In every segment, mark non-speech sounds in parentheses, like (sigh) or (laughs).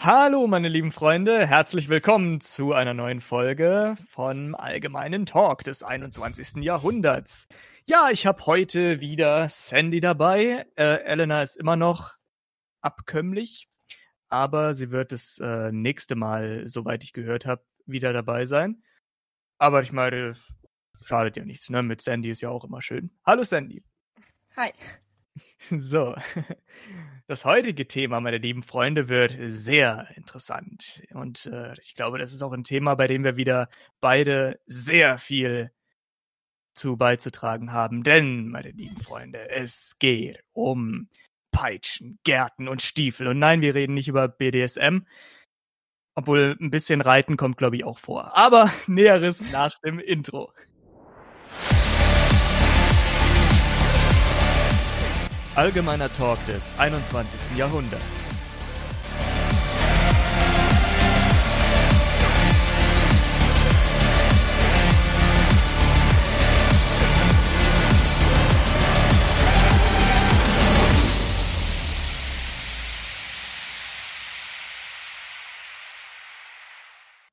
Hallo, meine lieben Freunde, herzlich willkommen zu einer neuen Folge von Allgemeinen Talk des 21. Jahrhunderts. Ja, ich habe heute wieder Sandy dabei. Äh, Elena ist immer noch abkömmlich, aber sie wird das äh, nächste Mal, soweit ich gehört habe, wieder dabei sein. Aber ich meine, schadet ja nichts, ne? Mit Sandy ist ja auch immer schön. Hallo Sandy. Hi. (laughs) So, (laughs) das heutige Thema, meine lieben Freunde, wird sehr interessant. Und äh, ich glaube, das ist auch ein Thema, bei dem wir wieder beide sehr viel zu beizutragen haben. Denn, meine lieben Freunde, es geht um Peitschen, Gärten und Stiefel. Und nein, wir reden nicht über BDSM. Obwohl ein bisschen Reiten kommt, glaube ich, auch vor. Aber (laughs) Näheres nach dem Intro. Allgemeiner Talk des 21. Jahrhunderts.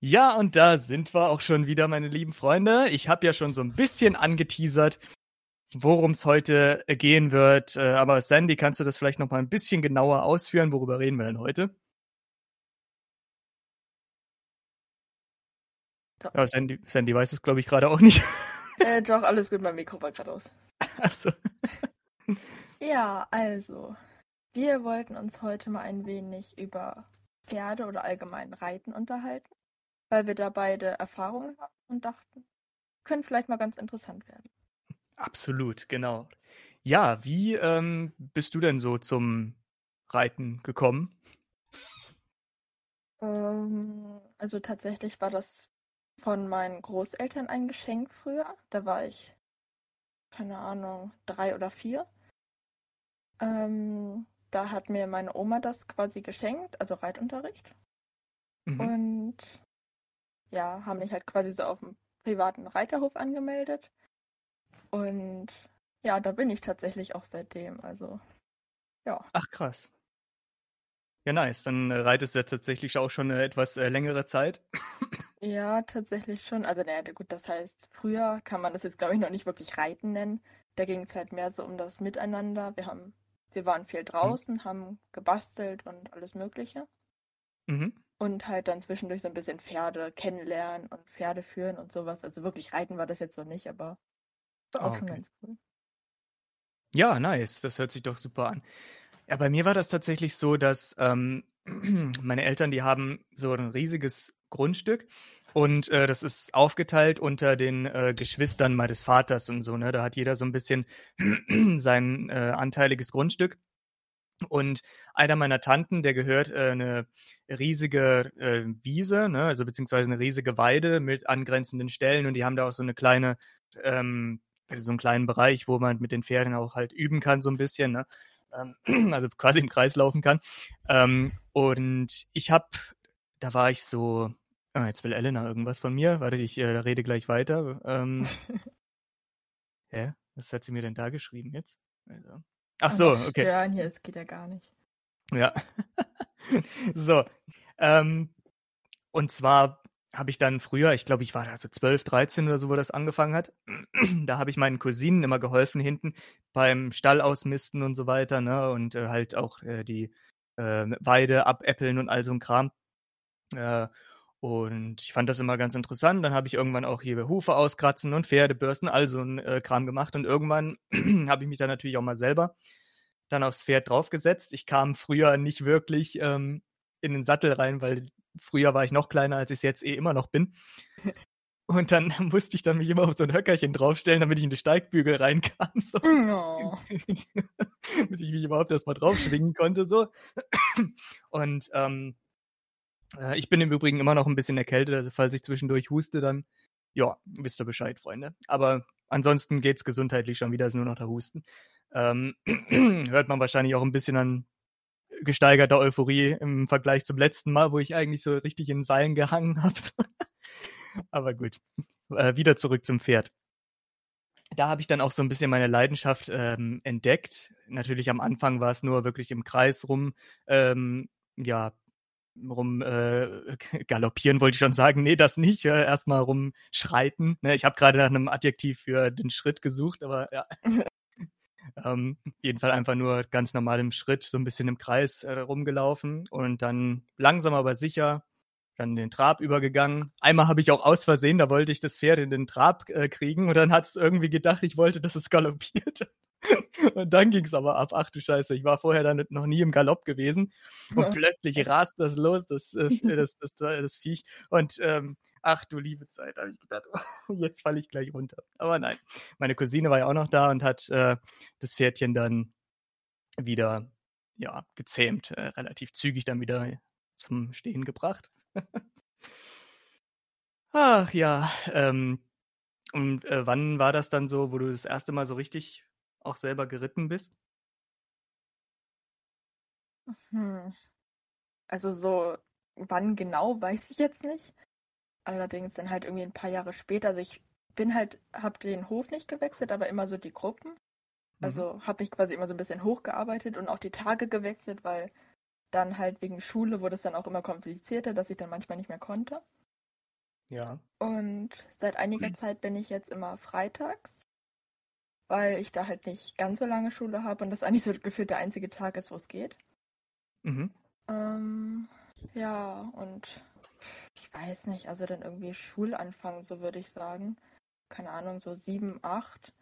Ja, und da sind wir auch schon wieder, meine lieben Freunde. Ich habe ja schon so ein bisschen angeteasert, worum es heute äh, gehen wird. Äh, aber Sandy, kannst du das vielleicht noch mal ein bisschen genauer ausführen? Worüber reden wir denn heute? Ja, Sandy, Sandy weiß es, glaube ich, gerade auch nicht. (laughs) Äh, doch, alles gut, mein Mikro war gerade aus. Achso. (laughs) ja, also, wir wollten uns heute mal ein wenig über Pferde oder allgemein Reiten unterhalten, weil wir da beide Erfahrungen haben und dachten, könnte vielleicht mal ganz interessant werden. Absolut, genau. Ja, wie ähm, bist du denn so zum Reiten gekommen? Ähm, also tatsächlich war das von meinen Großeltern ein Geschenk früher. Da war ich, keine Ahnung, drei oder vier. Ähm, da hat mir meine Oma das quasi geschenkt, also Reitunterricht. Mhm. Und ja, haben mich halt quasi so auf dem privaten Reiterhof angemeldet. Und ja, da bin ich tatsächlich auch seitdem. Also, ja. Ach, krass. Ja, nice. Dann äh, reitest du ja tatsächlich auch schon eine etwas äh, längere Zeit. Ja, tatsächlich schon. Also, naja, gut, das heißt, früher kann man das jetzt, glaube ich, noch nicht wirklich Reiten nennen. Da ging es halt mehr so um das Miteinander. Wir haben, wir waren viel mhm. draußen, mhm. haben gebastelt und alles Mögliche. Mhm. Und halt dann zwischendurch so ein bisschen Pferde kennenlernen und Pferde führen und sowas. Also wirklich reiten war das jetzt noch nicht, aber war auch ah, schon ganz cool. Ja, nice. Das hört sich doch super an. Ja, bei mir war das tatsächlich so, dass ähm, (clears throat) meine Eltern, die haben so ein riesiges Grundstück und äh, das ist aufgeteilt unter den äh, Geschwistern meines Vaters und so. Ne? Da hat jeder so ein bisschen (clears throat) sein äh, anteiliges Grundstück. Und einer meiner Tanten, der gehört äh, eine riesige äh, Wiese, ne? also beziehungsweise eine riesige Weide mit angrenzenden Stellen und die haben da auch so eine kleine ähm, so einen kleinen Bereich, wo man mit den Pferden auch halt üben kann, so ein bisschen, ne? Ähm, (clears throat) also quasi im Kreis laufen kann. Ähm, und ich habe, da war ich so, ah, jetzt will Elena irgendwas von mir. Warte, ich äh, rede gleich weiter. Ähm, (laughs) hä? Was hat sie mir denn da geschrieben jetzt? Also. Ach so, okay. Stören hier, es geht ja gar nicht. Ja. (laughs) so. Ähm, und zwar habe ich dann früher, ich glaube, ich war da so 12, 13 oder so, wo das angefangen hat. (clears throat) da habe ich meinen Cousinen immer geholfen hinten beim Stall ausmisten und so weiter, ne? Und äh, halt auch äh, die äh, Weide abäppeln und all so ein Kram. Äh, und ich fand das immer ganz interessant. Dann habe ich irgendwann auch hier Hufe auskratzen und Pferdebürsten, all so ein äh, Kram gemacht. Und irgendwann (clears throat) habe ich mich dann natürlich auch mal selber dann aufs Pferd draufgesetzt. Ich kam früher nicht wirklich ähm, in den Sattel rein, weil früher war ich noch kleiner, als ich es jetzt eh immer noch bin. Und dann (laughs) musste ich dann mich immer auf so ein Höckerchen draufstellen, damit ich in die Steigbügel reinkam. So. Oh. (laughs) damit ich mich überhaupt erstmal draufschwingen konnte. So. Und ähm, äh, ich bin im Übrigen immer noch ein bisschen erkältet, also falls ich zwischendurch huste, dann ja, wisst ihr Bescheid, Freunde. Aber ansonsten geht's gesundheitlich schon wieder, ist nur noch der Husten. Ähm, (clears throat) hört man wahrscheinlich auch ein bisschen an gesteigerter Euphorie im Vergleich zum letzten Mal, wo ich eigentlich so richtig in Seilen gehangen (laughs) habe. Aber gut, äh, wieder zurück zum Pferd. Da habe ich dann auch so ein bisschen meine Leidenschaft ähm, entdeckt. Natürlich am Anfang war es nur wirklich im Kreis rum, ähm, ja, rum äh, (laughs) galoppieren wollte ich schon sagen, nee, das nicht, äh, erstmal rumschreiten. Ne? Ich habe gerade nach einem Adjektiv für den Schritt gesucht, aber ja. (laughs) ähm, auf jeden Fall einfach nur ganz normal im Schritt, so ein bisschen im Kreis äh, rumgelaufen und dann langsam aber sicher dann den Trab übergegangen. Einmal habe ich auch aus Versehen, da wollte ich das Pferd in den Trab äh, kriegen und dann hat es irgendwie gedacht, ich wollte, dass es galoppiert. (laughs) Und dann ging es aber ab. Ach du Scheiße, ich war vorher dann noch nie im Galopp gewesen. Und ja. plötzlich rast das los, das, äh, das, das, das, das Viech. Und ähm, ach du liebe Zeit, habe ich gedacht, (laughs) jetzt falle ich gleich runter. Aber nein, meine Cousine war ja auch noch da und hat äh, das Pferdchen dann wieder ja, gezähmt, äh, relativ zügig dann wieder zum Stehen gebracht. (laughs) Ach ja, ähm, und äh, wann war das dann so, wo du das erste Mal so richtig auch selber geritten bist? Hm. Also so, wann genau, weiß ich jetzt nicht. Allerdings dann halt irgendwie ein paar Jahre später. Also ich bin halt, hab den Hof nicht gewechselt, aber immer so die Gruppen. Mhm. Also mhm. habe ich quasi immer so ein bisschen hochgearbeitet und auch die Tage gewechselt, weil dann halt wegen Schule wurde es dann auch immer komplizierter, dass ich dann manchmal nicht mehr konnte. Ja. Und seit einiger mhm. (clears throat) Zeit bin ich jetzt immer freitags weil ich da halt nicht ganz so lange Schule habe und das eigentlich so gefühlt der einzige Tag ist, wo es geht. Mhm. Ähm, ja, und ich weiß nicht, also dann irgendwie Schulanfang, so würde ich sagen. Keine Ahnung, so sieben, acht,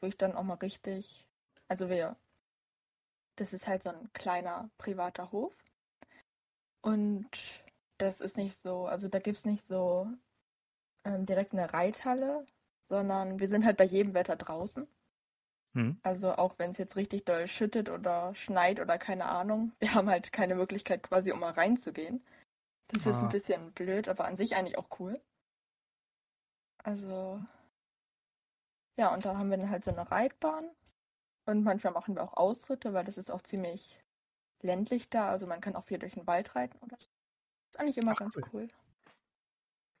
wo ich dann auch mal richtig, also wir, das ist halt so ein kleiner privater Hof. Und das ist nicht so, also da gibt es nicht so ähm, direkt eine Reithalle, sondern wir sind halt bei jedem Wetter draußen. Hm. Also auch wenn es jetzt richtig doll schüttet oder schneit oder keine Ahnung, (laughs) wir haben halt keine Möglichkeit quasi, um mal reinzugehen. Das ah. ist ein ah. bisschen blöd, aber an sich eigentlich auch cool. Also ja, und da haben wir dann halt so eine Reitbahn und manchmal machen wir auch Ausritte, weil das ist auch ziemlich ländlich da. Also man kann auch viel durch den Wald reiten oder so. Ist eigentlich immer Ach, ganz cool. cool.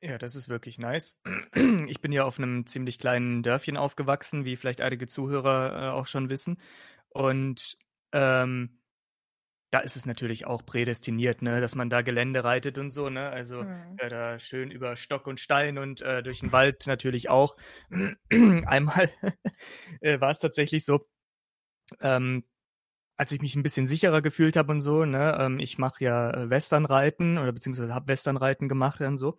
Ja, das ist wirklich nice. (clears throat) Ich bin ja auf einem ziemlich kleinen Dörfchen aufgewachsen, wie vielleicht einige Zuhörer äh, auch schon wissen. Und ähm, da ist es natürlich auch prädestiniert, ne, dass man da Gelände reitet und so, ne? Also mhm. äh, da schön über Stock und Stein und äh, durch den Wald natürlich auch. (clears throat) Einmal (laughs) äh, war es tatsächlich so, ähm, als ich mich ein bisschen sicherer gefühlt habe und so, ne, ähm, ich mache ja äh, Westernreiten oder beziehungsweise habe Westernreiten gemacht und so.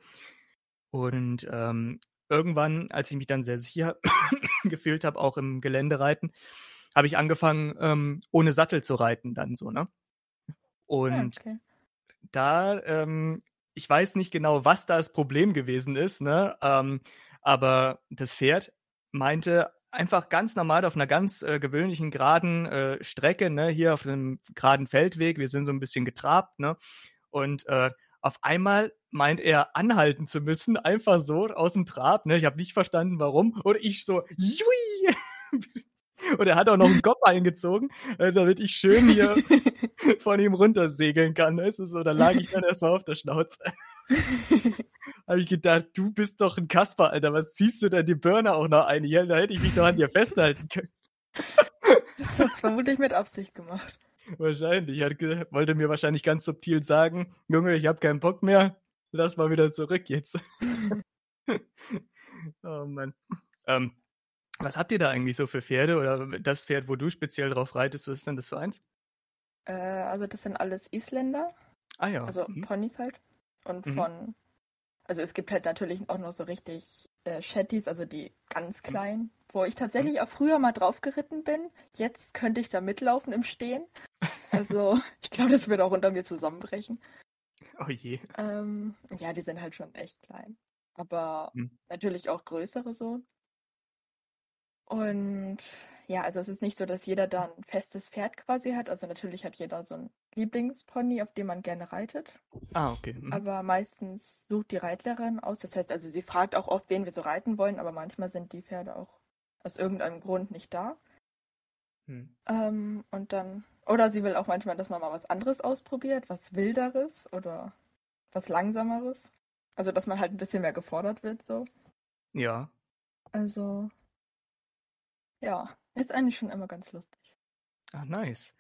Und ähm, irgendwann, als ich mich dann sehr sicher (coughs) gefühlt habe, auch im Geländereiten, habe ich angefangen, ähm, ohne Sattel zu reiten dann so, ne? Ah, Und okay. da, ähm, ich weiß nicht genau, was da das Problem gewesen ist, ne? Ähm, aber das Pferd meinte einfach ganz normal auf einer ganz äh, gewöhnlichen geraden äh, Strecke, ne, hier auf einem geraden Feldweg, wir sind so ein bisschen getrabt, ne? Und äh, auf einmal meint er anhalten zu müssen, einfach so aus dem Trab. Ne? Ich habe nicht verstanden, warum. Und ich so, jui! (laughs) Und er hat auch noch einen Kopf eingezogen, äh, damit ich schön hier (laughs) von ihm runtersegeln kann. Weißt du, so, da lag ich dann erstmal auf der Schnauze. (laughs) habe ich gedacht, du bist doch ein Kasper, Alter. Was ziehst du denn die Birne auch noch ein? Hier, da hätte ich mich doch an dir festhalten können. das hat vermutlich mit Absicht gemacht. Wahrscheinlich. Er wollte mir wahrscheinlich ganz subtil sagen, Junge, ich habe keinen Bock mehr, lass mal wieder zurück jetzt. (laughs) oh Mann. Ähm, was habt ihr da eigentlich so für Pferde oder das Pferd, wo du speziell drauf reitest, was ist denn das für eins? Äh, also das sind alles Isländer. Ah ja. Also mhm. Ponys halt. Und mhm. von, also es gibt halt natürlich auch noch so richtig äh, Shetties, also die ganz mhm. kleinen wo ich tatsächlich auch früher mal drauf geritten bin. Jetzt könnte ich da mitlaufen im Stehen. Also, (laughs) (laughs) ich glaube, das würde auch unter mir zusammenbrechen. Oh je. Ähm, ja, die sind halt schon echt klein. Aber hm. natürlich auch größere so. Und ja, also es ist nicht so, dass jeder da ein festes Pferd quasi hat. Also natürlich hat jeder so ein Lieblingspony, auf dem man gerne reitet. Ah, okay. Mhm. Aber meistens sucht die Reitlehrerin aus. Das heißt also, sie fragt auch oft, wen wir so reiten wollen, aber manchmal sind die Pferde auch aus irgendeinem Grund nicht da. Hm. Ähm, und dann, oder sie will auch manchmal, dass man mal was anderes ausprobiert, was Wilderes oder was Langsameres. Also, dass man halt ein bisschen mehr gefordert wird, so. Ja. Also, ja, ist eigentlich schon immer ganz lustig. Ah, nice.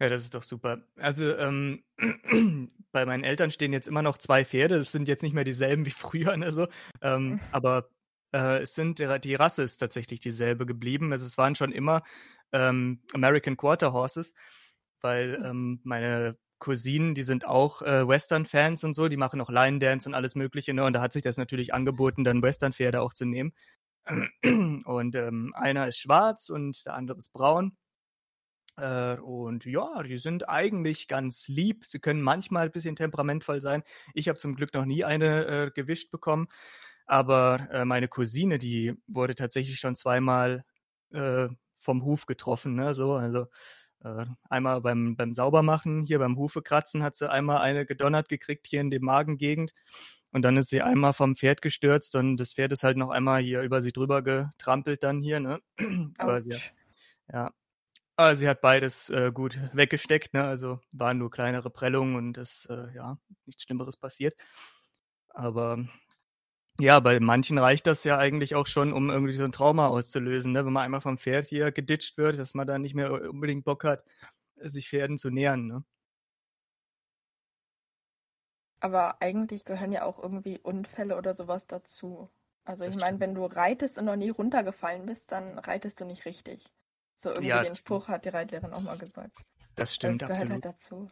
Ja, das ist doch super. Also ähm, (clears throat) bei meinen Eltern stehen jetzt immer noch zwei Pferde. Es sind jetzt nicht mehr dieselben wie (laughs) früher, ne, so. Ähm, Hm. (laughs) aber äh, es sind die Rasse ist tatsächlich dieselbe geblieben. Also es waren schon immer ähm, American Quarter Horses, weil Hm. ähm, meine Cousinen, die sind auch äh, Western-Fans und so, die machen auch Line Dance und alles Mögliche, ne? Und da hat sich das natürlich angeboten, dann Western-Pferde auch zu nehmen. Und ähm, einer ist schwarz und der andere ist braun. Äh, und ja, die sind eigentlich ganz lieb. Sie können manchmal ein bisschen temperamentvoll sein. Ich habe zum Glück noch nie eine äh, gewischt bekommen. Aber äh, meine Cousine, die wurde tatsächlich schon zweimal äh, vom Huf getroffen. Ne? So, also äh, einmal beim, beim Saubermachen, hier beim Hufekratzen hat sie einmal eine gedonnert gekriegt hier in die Magengegend. Und dann ist sie einmal vom Pferd gestürzt und das Pferd ist halt noch einmal hier über sie drüber getrampelt dann hier, ne? (clears throat) Aber sie, Autsch. ja. Aber sie hat beides äh, gut weggesteckt, ne? Also waren nur kleinere Prellungen und es, äh, ja, nichts Schlimmeres passiert. Aber ja, bei manchen reicht das ja eigentlich auch schon, um irgendwie so ein Trauma auszulösen, ne? Wenn man einmal vom Pferd hier geditscht wird, dass man dann nicht mehr unbedingt Bock hat, sich Pferden zu nähern, ne? Aber eigentlich gehören ja auch irgendwie Unfälle oder sowas dazu. Also Das ich meine, wenn du reitest und noch nie runtergefallen bist, dann reitest du nicht richtig. So irgendwie Ja, den das. Spruch hat die Reitlehrerin auch mal gesagt. Das stimmt, es gehört absolut. halt dazu.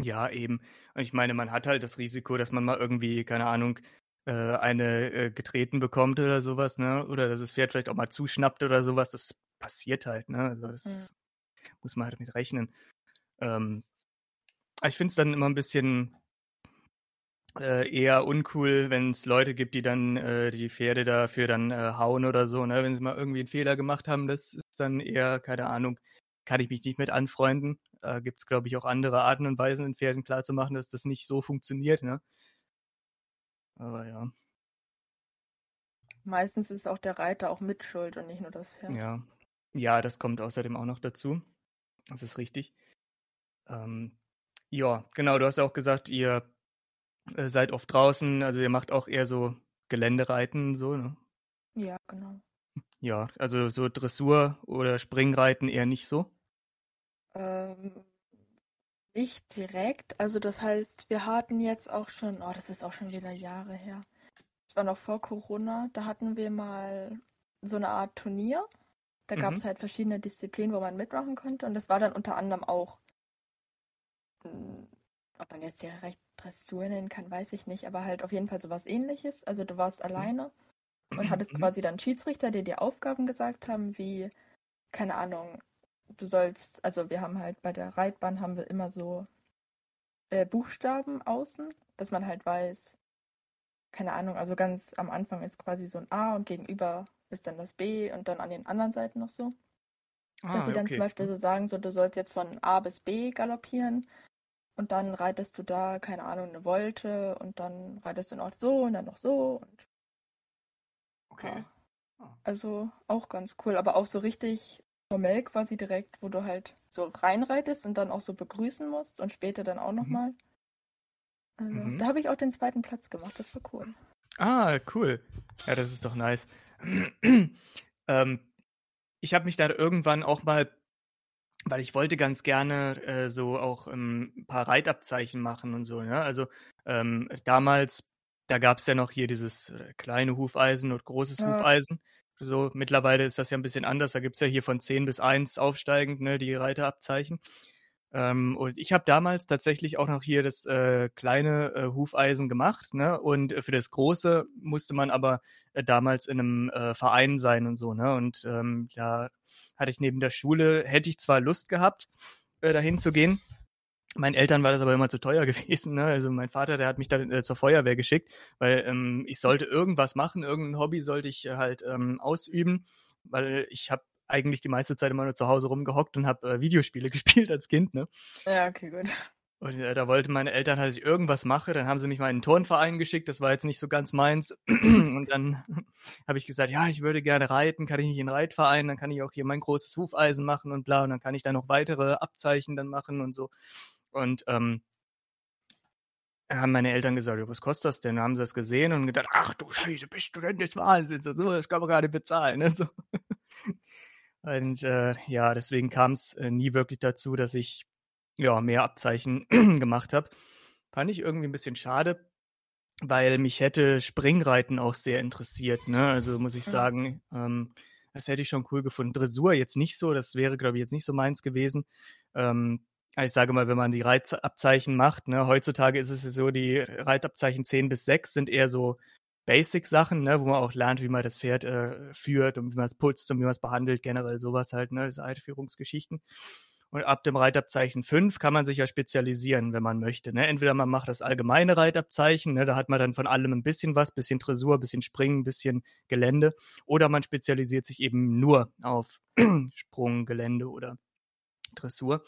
Ja, eben. Und ich meine, man hat halt das Risiko, dass man mal irgendwie, keine Ahnung, äh, eine äh, getreten bekommt oder sowas, ne? Oder dass das Pferd vielleicht auch mal zuschnappt oder sowas. Das passiert halt, ne? Also das Hm. muss man halt mit rechnen. Ähm, ich finde es dann immer ein bisschen äh, eher uncool, wenn es Leute gibt, die dann äh, die Pferde dafür dann äh, hauen oder so, ne? Wenn sie mal irgendwie einen Fehler gemacht haben, das ist dann eher, keine Ahnung, kann ich mich nicht mit anfreunden. Äh, Gibt es, glaube ich, auch andere Arten und Weisen, den Pferden klarzumachen, dass das nicht so funktioniert, ne? Aber ja, Meistens ist auch der Reiter auch mitschuld und nicht nur das Pferd. ja. Ja, das kommt außerdem auch noch dazu. Das ist richtig. Ähm, ja, genau, du hast ja auch gesagt, ihr äh, seid oft draußen, also ihr macht auch eher so Geländereiten, so, ne? Ja, genau. Ja, also so Dressur oder Springreiten eher nicht so. Ähm, nicht direkt. Also das heißt, wir hatten jetzt auch schon, oh, das ist auch schon wieder Jahre her. Das war noch vor Corona. Da hatten wir mal so eine Art Turnier. Da gab es Mhm. halt verschiedene Disziplinen, wo man mitmachen konnte. Und das war dann unter anderem auch, mm, ob man jetzt direkt Dressur nennen kann, weiß ich nicht, aber halt auf jeden Fall sowas ähnliches. Also du warst alleine und hattest Mhm. quasi dann Schiedsrichter, die dir Aufgaben gesagt haben, wie, keine Ahnung, du sollst, also wir haben halt bei der Reitbahn haben wir immer so äh, Buchstaben außen, dass man halt weiß, keine Ahnung, also ganz am Anfang ist quasi so ein A und gegenüber ist dann das B und dann an den anderen Seiten noch so. Dass Ah, sie dann okay. zum Beispiel so sagen, so du sollst jetzt von A bis B galoppieren und dann reitest du da, keine Ahnung, eine Wolte und dann reitest du noch so und dann noch so und Okay. ja. Ah. Also auch ganz cool, aber auch so richtig formell quasi direkt, wo du halt so reinreitest und dann auch so begrüßen musst und später dann auch Mhm. nochmal. Also Mhm. da habe ich auch den zweiten Platz gemacht, das war cool. Ah, cool. Ja, das ist doch nice. (clears throat) ähm, ich habe mich da irgendwann auch mal, weil ich wollte ganz gerne äh, so auch ähm, ein paar Reitabzeichen machen und so. Ne? Also ähm, damals, da gab es ja noch hier dieses äh, kleine Hufeisen und großes Ja. Hufeisen. So, mittlerweile ist das ja ein bisschen anders. Da gibt es ja hier von 10 bis 1 aufsteigend, ne, die Reiterabzeichen. Ähm, und ich habe damals tatsächlich auch noch hier das äh, kleine äh, Hufeisen gemacht, ne? Und äh, für das große musste man aber äh, damals in einem äh, Verein sein und so, ne? Und ähm, da hatte ich neben der Schule, hätte ich zwar Lust gehabt, äh, dahin zu gehen. Meinen Eltern war das aber immer zu teuer (laughs) gewesen, ne? Also mein Vater, der hat mich dann äh, zur Feuerwehr geschickt, weil ähm, ich sollte irgendwas machen, irgendein Hobby sollte ich äh, halt ähm, ausüben, weil ich habe eigentlich die meiste Zeit immer nur zu Hause rumgehockt und habe äh, Videospiele (laughs) gespielt als Kind, ne? Ja, okay, gut. Und äh, da wollten meine Eltern, dass ich irgendwas mache. Dann haben sie mich mal in einen Turnverein geschickt. Das war jetzt nicht so ganz meins. (clears throat) Und dann (clears throat) habe ich gesagt, ja, ich würde gerne reiten. Kann ich nicht in den Reitverein? Dann kann ich auch hier mein großes Hufeisen machen und bla. Und dann kann ich da noch weitere Abzeichen dann machen und so. Und ähm, haben meine Eltern gesagt, was kostet das denn? Dann haben sie das gesehen und gedacht, ach du Scheiße, bist du denn des Wahnsinns? So, das kann man nicht bezahlen. Ne? So. (laughs) Und äh, ja, deswegen kam es äh, nie wirklich dazu, dass ich ja, mehr Abzeichen (clears throat) gemacht habe. Fand ich irgendwie ein bisschen schade, weil mich hätte Springreiten auch sehr interessiert. Ne? Also muss ich Mhm. sagen, ähm, das hätte ich schon cool gefunden. Dressur jetzt nicht so, das wäre, glaube ich, jetzt nicht so meins gewesen. Ähm, aber ich sage mal, wenn man die Reitabzeichen macht, ne, heutzutage ist es so, die Reitabzeichen 10 bis 6 sind eher so Basic-Sachen, ne, wo man auch lernt, wie man das Pferd äh, führt und wie man es putzt und wie man es behandelt, generell sowas halt, ne, diese Einführungsgeschichten. Und ab dem Reitabzeichen 5 kann man sich ja spezialisieren, wenn man möchte. Ne? Entweder man macht das allgemeine Reitabzeichen, ne? da hat man dann von allem ein bisschen was, bisschen Dressur, bisschen Springen, bisschen Gelände. Oder man spezialisiert sich eben nur auf (clears throat) Sprung, Gelände oder Dressur.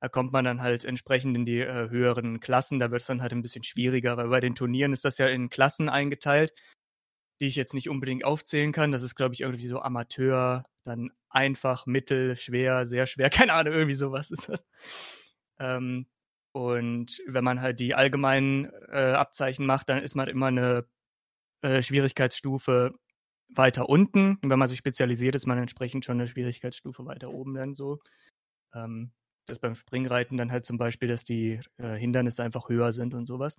Da kommt man dann halt entsprechend in die äh, höheren Klassen. Da wird es dann halt ein bisschen schwieriger, weil bei den Turnieren ist das ja in Klassen eingeteilt, die ich jetzt nicht unbedingt aufzählen kann. Das ist, glaube ich, irgendwie so Amateur, dann einfach, mittel, schwer, sehr schwer, (laughs) keine Ahnung, irgendwie sowas ist das. Ähm, und wenn man halt die allgemeinen äh, Abzeichen macht, dann ist man immer eine äh, Schwierigkeitsstufe weiter unten. Und wenn man sich spezialisiert, ist man entsprechend schon eine Schwierigkeitsstufe weiter oben dann so. Ähm, das beim Springreiten dann halt zum Beispiel, dass die äh, Hindernisse einfach höher sind und sowas.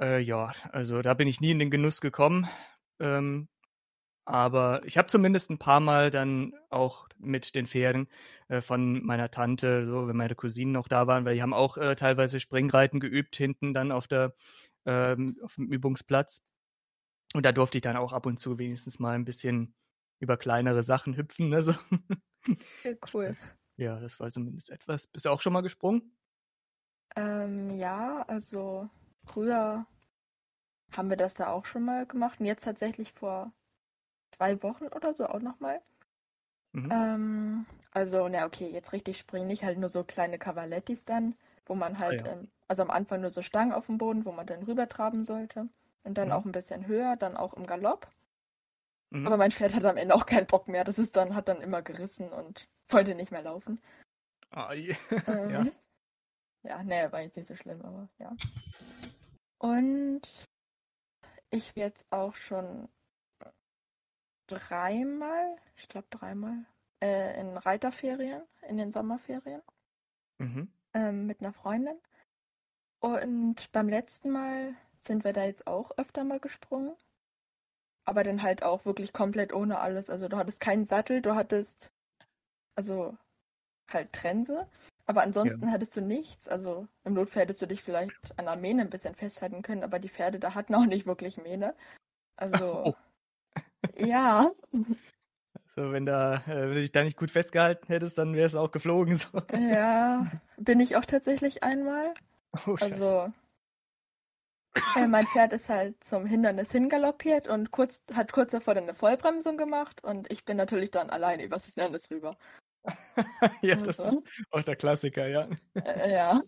Äh, ja, also da bin ich nie in den Genuss gekommen. Ähm, aber ich habe zumindest ein paar Mal dann auch mit den Pferden äh, von meiner Tante, so wenn meine Cousinen noch da waren, weil die haben auch äh, teilweise Springreiten geübt hinten dann auf der ähm, auf dem Übungsplatz. Und da durfte ich dann auch ab und zu wenigstens mal ein bisschen über kleinere Sachen hüpfen. Ne, so. Ja, (laughs) cool. Ja, das war zumindest etwas. Bist du auch schon mal gesprungen? Ähm, ja, also früher haben wir das da auch schon mal gemacht und jetzt tatsächlich vor zwei Wochen oder so auch nochmal. Mhm. Ähm, also, na okay, jetzt richtig springen nicht, halt nur so kleine Cavalettis dann, wo man halt, ja. ähm, also am Anfang nur so Stangen auf dem Boden, wo man dann rübertraben sollte. Und dann Mhm. auch ein bisschen höher, dann auch im Galopp. Mhm. Aber mein Pferd hat am Ende auch keinen Bock mehr. Das ist dann, hat dann immer gerissen und wollte nicht mehr laufen. Ah, (laughs) je. Ähm, ja. ja, nee, war jetzt nicht so schlimm, aber ja. Und ich bin jetzt auch schon dreimal, ich glaube dreimal, äh, in Reiterferien, in den Sommerferien, Mhm. ähm, mit einer Freundin. Und beim letzten Mal sind wir da jetzt auch öfter mal gesprungen. Aber dann halt auch wirklich komplett ohne alles. Also du hattest keinen Sattel, du hattest also halt Trense. Aber ansonsten hattest du nichts. Also im Notfall hättest du dich vielleicht an der Mähne ein bisschen festhalten können, aber die Pferde da hatten auch nicht wirklich Mähne. (laughs) Also Oh. ja, So, wenn da, äh, wenn du dich da nicht gut festgehalten hättest, dann wäre es auch geflogen. So. ja, (laughs) bin ich auch tatsächlich einmal. Oh. Also äh, mein Pferd ist halt zum Hindernis hingaloppiert und kurz, hat kurz davor dann eine Vollbremsung gemacht und ich bin natürlich dann alleine übers Hindernis rüber. (laughs) ja, das Also. ist auch der Klassiker, ja. Äh, ja,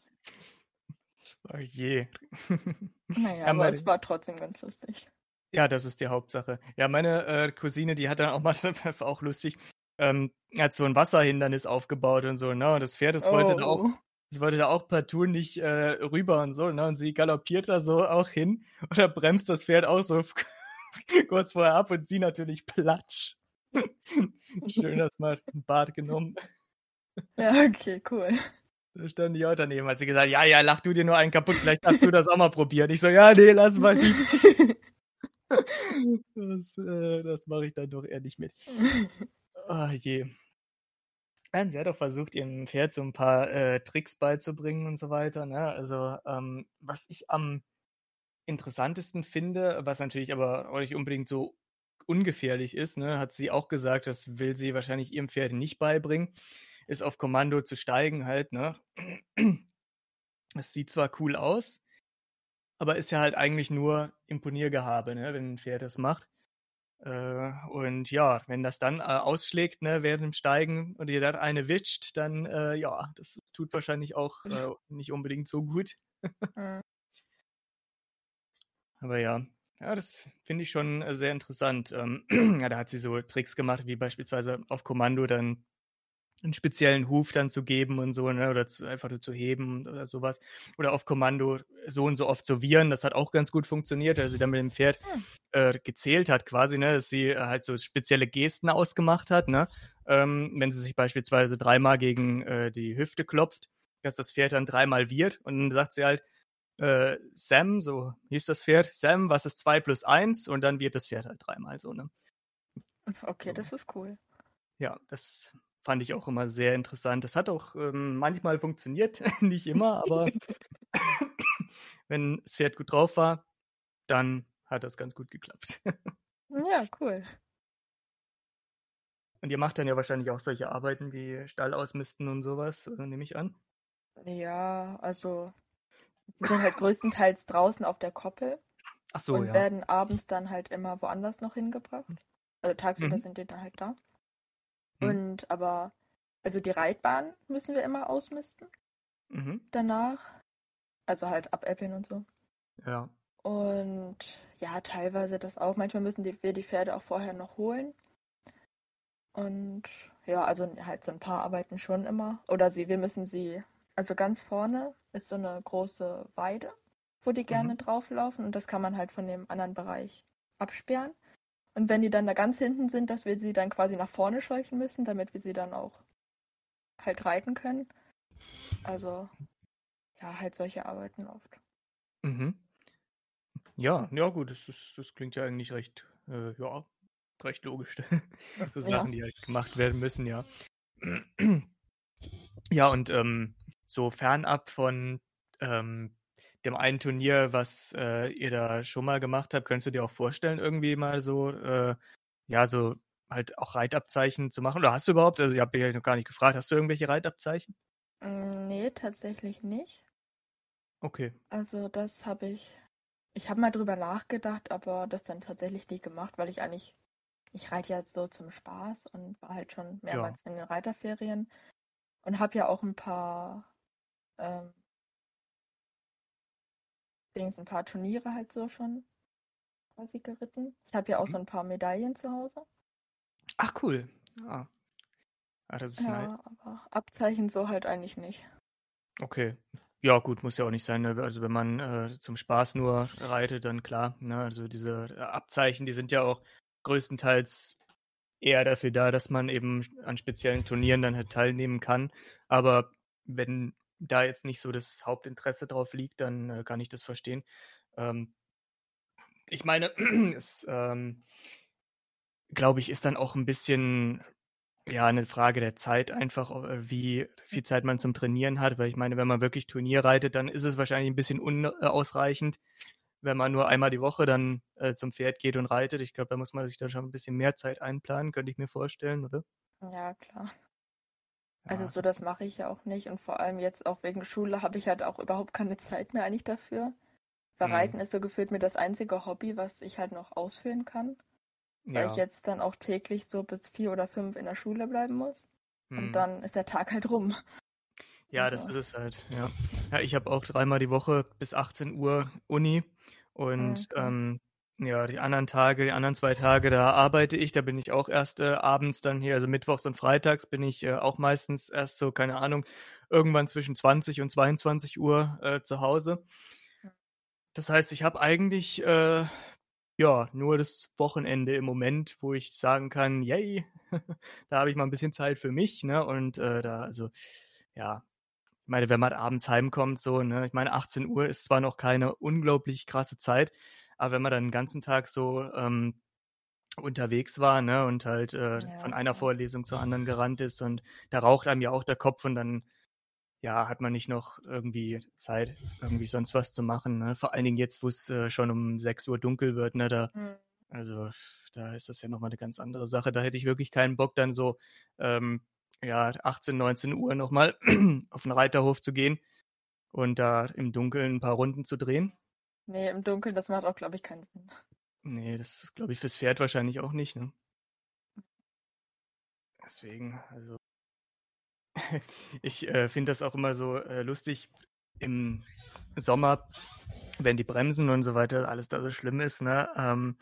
Oh je. (laughs) naja, Ja, aber meine- es war trotzdem ganz lustig. Ja, das ist die Hauptsache. Ja, meine äh, Cousine, die hat dann auch mal, (laughs) auch lustig, ähm, hat so ein Wasserhindernis aufgebaut und so, ne? Und das Pferd, das wollte da auch, Oh. das wollte da auch partout nicht äh, rüber und so, ne? Und sie galoppiert da so auch hin da bremst das Pferd auch so kurz vorher ab und sie natürlich platsch. (laughs) Schön, dass mal ein Bad genommen. Ja, okay, cool. Da stand die auch daneben, hat sie gesagt, ja, ja, lach du dir nur einen kaputt, vielleicht hast du das auch mal probiert. Ich so, ja, nee, lass mal lieb. (laughs) Das, äh, das mache ich dann doch eher nicht mit. Oh je. Sie hat auch versucht, ihrem Pferd so ein paar äh, Tricks beizubringen und so weiter. Ne? Also, ähm, was ich am interessantesten finde, was natürlich aber auch nicht unbedingt so ungefährlich ist, ne, hat sie auch gesagt, das will sie wahrscheinlich ihrem Pferd nicht beibringen, ist auf Kommando zu steigen halt, ne? Das sieht zwar cool aus, aber ist ja halt eigentlich nur Imponiergehabe, ne, wenn ein Pferd das macht. Äh, und ja, wenn das dann äh, ausschlägt, ne, während dem Steigen und ihr dann eine wischt, dann äh, ja, das, das tut wahrscheinlich auch äh, nicht unbedingt so gut. Mhm. (laughs) Aber ja, ja, das finde ich schon äh, sehr interessant. Ähm, (clears throat) ja, da hat sie so Tricks gemacht, wie beispielsweise auf Kommando dann einen speziellen Huf dann zu geben und so, ne, oder zu, einfach nur zu heben oder sowas. Oder auf Kommando so und so oft zu wieren, das hat auch ganz gut funktioniert, dass sie dann mit dem Pferd Hm. äh, gezählt hat quasi, ne, dass sie äh, halt so spezielle Gesten ausgemacht hat, ne, ähm, wenn sie sich beispielsweise dreimal gegen äh, die Hüfte klopft, dass das Pferd dann dreimal wird. Und dann sagt sie halt, äh, Sam, so hieß das Pferd, Sam, was ist 2 plus 1? Und dann wird das Pferd halt dreimal so, ne? Okay, das ist cool. Ja, das fand ich auch immer sehr interessant. Das hat auch ähm, manchmal funktioniert, (laughs) nicht immer, aber (laughs) wenn das Pferd gut drauf war, dann hat das ganz gut geklappt. (laughs) ja, cool. Und ihr macht dann ja wahrscheinlich auch solche Arbeiten wie Stall ausmisten und sowas, nehme ich an. Ja, also wir sind halt größtenteils draußen auf der Koppel Ach so, und ja. werden abends dann halt immer woanders noch hingebracht. Also tagsüber Mhm. sind die dann halt da. Mhm. Und aber, also die Reitbahn müssen wir immer ausmisten Mhm. danach. Also halt abäppeln und so. Ja. Und ja, teilweise das auch. Manchmal müssen die, wir die Pferde auch vorher noch holen. Und ja, also halt so ein paar arbeiten schon immer. Oder sie, wir müssen sie, also ganz vorne ist so eine große Weide, wo die gerne Mhm. drauflaufen. Und das kann man halt von dem anderen Bereich absperren. Und wenn die dann da ganz hinten sind, dass wir sie dann quasi nach vorne scheuchen müssen, damit wir sie dann auch halt reiten können. Also ja, halt solche Arbeiten oft. Mhm. Ja, ja gut, das, ist, das klingt ja eigentlich recht, äh, ja, recht logisch. (laughs) so Ja. Sachen, die halt gemacht werden müssen, ja. (clears throat) Ja, und ähm, so fernab von ähm, dem einen Turnier, was äh, ihr da schon mal gemacht habt, könntest du dir auch vorstellen, irgendwie mal so, äh, ja, so halt auch Reitabzeichen zu machen? Oder hast du überhaupt, also ich habe ja noch gar nicht gefragt, hast du irgendwelche Reitabzeichen? Mm, Nee, tatsächlich nicht. Okay. Also das habe ich, ich habe mal drüber nachgedacht, aber das dann tatsächlich nie gemacht, weil ich eigentlich, ich reite ja so zum Spaß und war halt schon mehrmals in den Reiterferien und habe ja auch ein paar ähm, Dings, ein paar Turniere halt so schon quasi geritten. Ich habe ja auch Mhm. so ein paar Medaillen zu Hause. Ach, cool. Ah, ah das ist Ja, nice. aber Abzeichen so halt eigentlich nicht. Okay. Ja, gut, muss ja auch nicht sein. Ne? Also wenn man äh, zum Spaß nur reitet, dann klar. Ne? Also diese äh, Abzeichen, die sind ja auch größtenteils eher dafür da, dass man eben an speziellen Turnieren dann halt teilnehmen kann. Aber wenn da jetzt nicht so das Hauptinteresse drauf liegt, dann äh, kann ich das verstehen. Ähm, ich meine, (clears throat) es, ähm, glaube ich, ist dann auch ein bisschen ja, eine Frage der Zeit einfach, äh, wie viel Zeit man zum Trainieren hat, weil ich meine, wenn man wirklich Turnier reitet, dann ist es wahrscheinlich ein bisschen unausreichend, wenn man nur einmal die Woche dann äh, zum Pferd geht und reitet. Ich glaube, da muss man sich dann schon ein bisschen mehr Zeit einplanen, könnte ich mir vorstellen, oder? Ja, klar. Also Ja, so, das- das mache ich ja auch nicht. Und vor allem jetzt auch wegen Schule habe ich halt auch überhaupt keine Zeit mehr eigentlich dafür. Weil Mhm. Reiten ist so gefühlt mir das einzige Hobby, was ich halt noch ausführen kann. Weil ja. ich jetzt dann auch täglich so bis vier oder fünf in der Schule bleiben muss. Und hm. dann ist der Tag halt rum. Ja, das Also. ist es halt, ja. Ja, ich habe auch dreimal die Woche bis 18 Uhr Uni und Okay. ähm, ja, die anderen Tage, die anderen zwei Tage, da arbeite ich, da bin ich auch erst äh, abends dann hier, also mittwochs und freitags bin ich äh, auch meistens erst so, keine Ahnung, irgendwann zwischen 20 und 22 Uhr äh, zu Hause. Das heißt, ich habe eigentlich äh, ja nur das Wochenende im Moment, wo ich sagen kann, yay, (laughs) da habe ich mal ein bisschen Zeit für mich, ne? Und äh, da, also, ja, ich meine, wenn man abends heimkommt, so, ne, ich meine, 18 Uhr ist zwar noch keine unglaublich krasse Zeit, aber wenn man dann den ganzen Tag so ähm, unterwegs war, ne, und halt äh, Ja, von einer. Vorlesung zur anderen gerannt ist und da raucht einem ja auch der Kopf und dann, ja, hat man nicht noch irgendwie Zeit, irgendwie sonst was zu machen, ne? Vor allen Dingen jetzt, wo es äh, schon um 6 Uhr dunkel wird, ne, da Hm. also da ist das ja nochmal eine ganz andere Sache. Da hätte ich wirklich keinen Bock, dann so ähm, ja, 18, 19 Uhr nochmal (clears throat) auf den Reiterhof zu gehen und da im Dunkeln ein paar Runden zu drehen. Nee, im Dunkeln, das macht auch, glaube ich, keinen Sinn. Nee, das ist, glaube ich, fürs Pferd wahrscheinlich auch nicht, ne? Deswegen, also (laughs) ich äh, finde das auch immer so äh, lustig im Sommer, wenn die Bremsen und so weiter alles da so schlimm ist, ne? Ähm,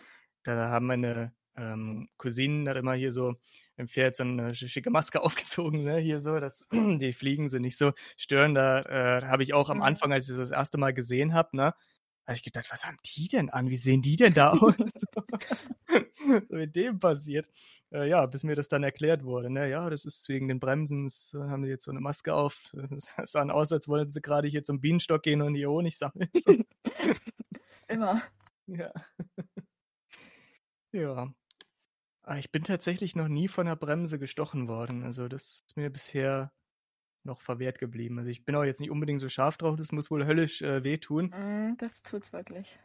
da haben meine ähm, Cousinen hat immer hier so im Pferd so eine sch- schicke Maske (laughs) aufgezogen, ne? Hier so, dass (clears throat) die Fliegen sie nicht so stören. Da äh, habe ich auch am Mhm. Anfang, als ich das das erste Mal gesehen habe, ne? Habe ich gedacht, was haben die denn an? Wie sehen die denn da (laughs) aus? (laughs) was mit dem passiert? Äh, ja, bis mir das dann erklärt wurde. Ne? Ja, das ist wegen den Bremsen, das haben die jetzt so eine Maske auf. (laughs) Das sah aus, als wollten sie gerade hier zum Bienenstock gehen und die Honig sammeln. So. Immer. Ja. ja. Aber ah, ich bin tatsächlich noch nie von der Bremse gestochen worden. Also das ist mir bisher noch verwehrt geblieben. Also ich bin auch jetzt nicht unbedingt so scharf drauf, das muss wohl höllisch äh, wehtun. Mm, das tut's wirklich.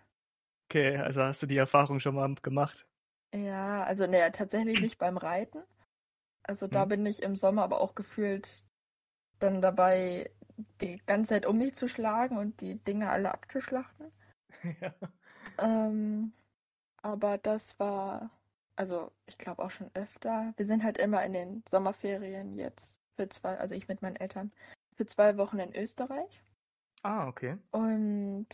Okay, also hast du die Erfahrung schon mal gemacht? Ja, also ne, tatsächlich nicht beim Reiten. Also da Hm. bin ich im Sommer aber auch gefühlt dann dabei, die ganze Zeit um mich zu schlagen und die Dinge alle abzuschlachten. (laughs) ja. Ähm, aber das war, also ich glaube auch schon öfter. Wir sind halt immer in den Sommerferien jetzt für zwei, also ich mit meinen Eltern, für zwei Wochen in Österreich. Ah, okay. Und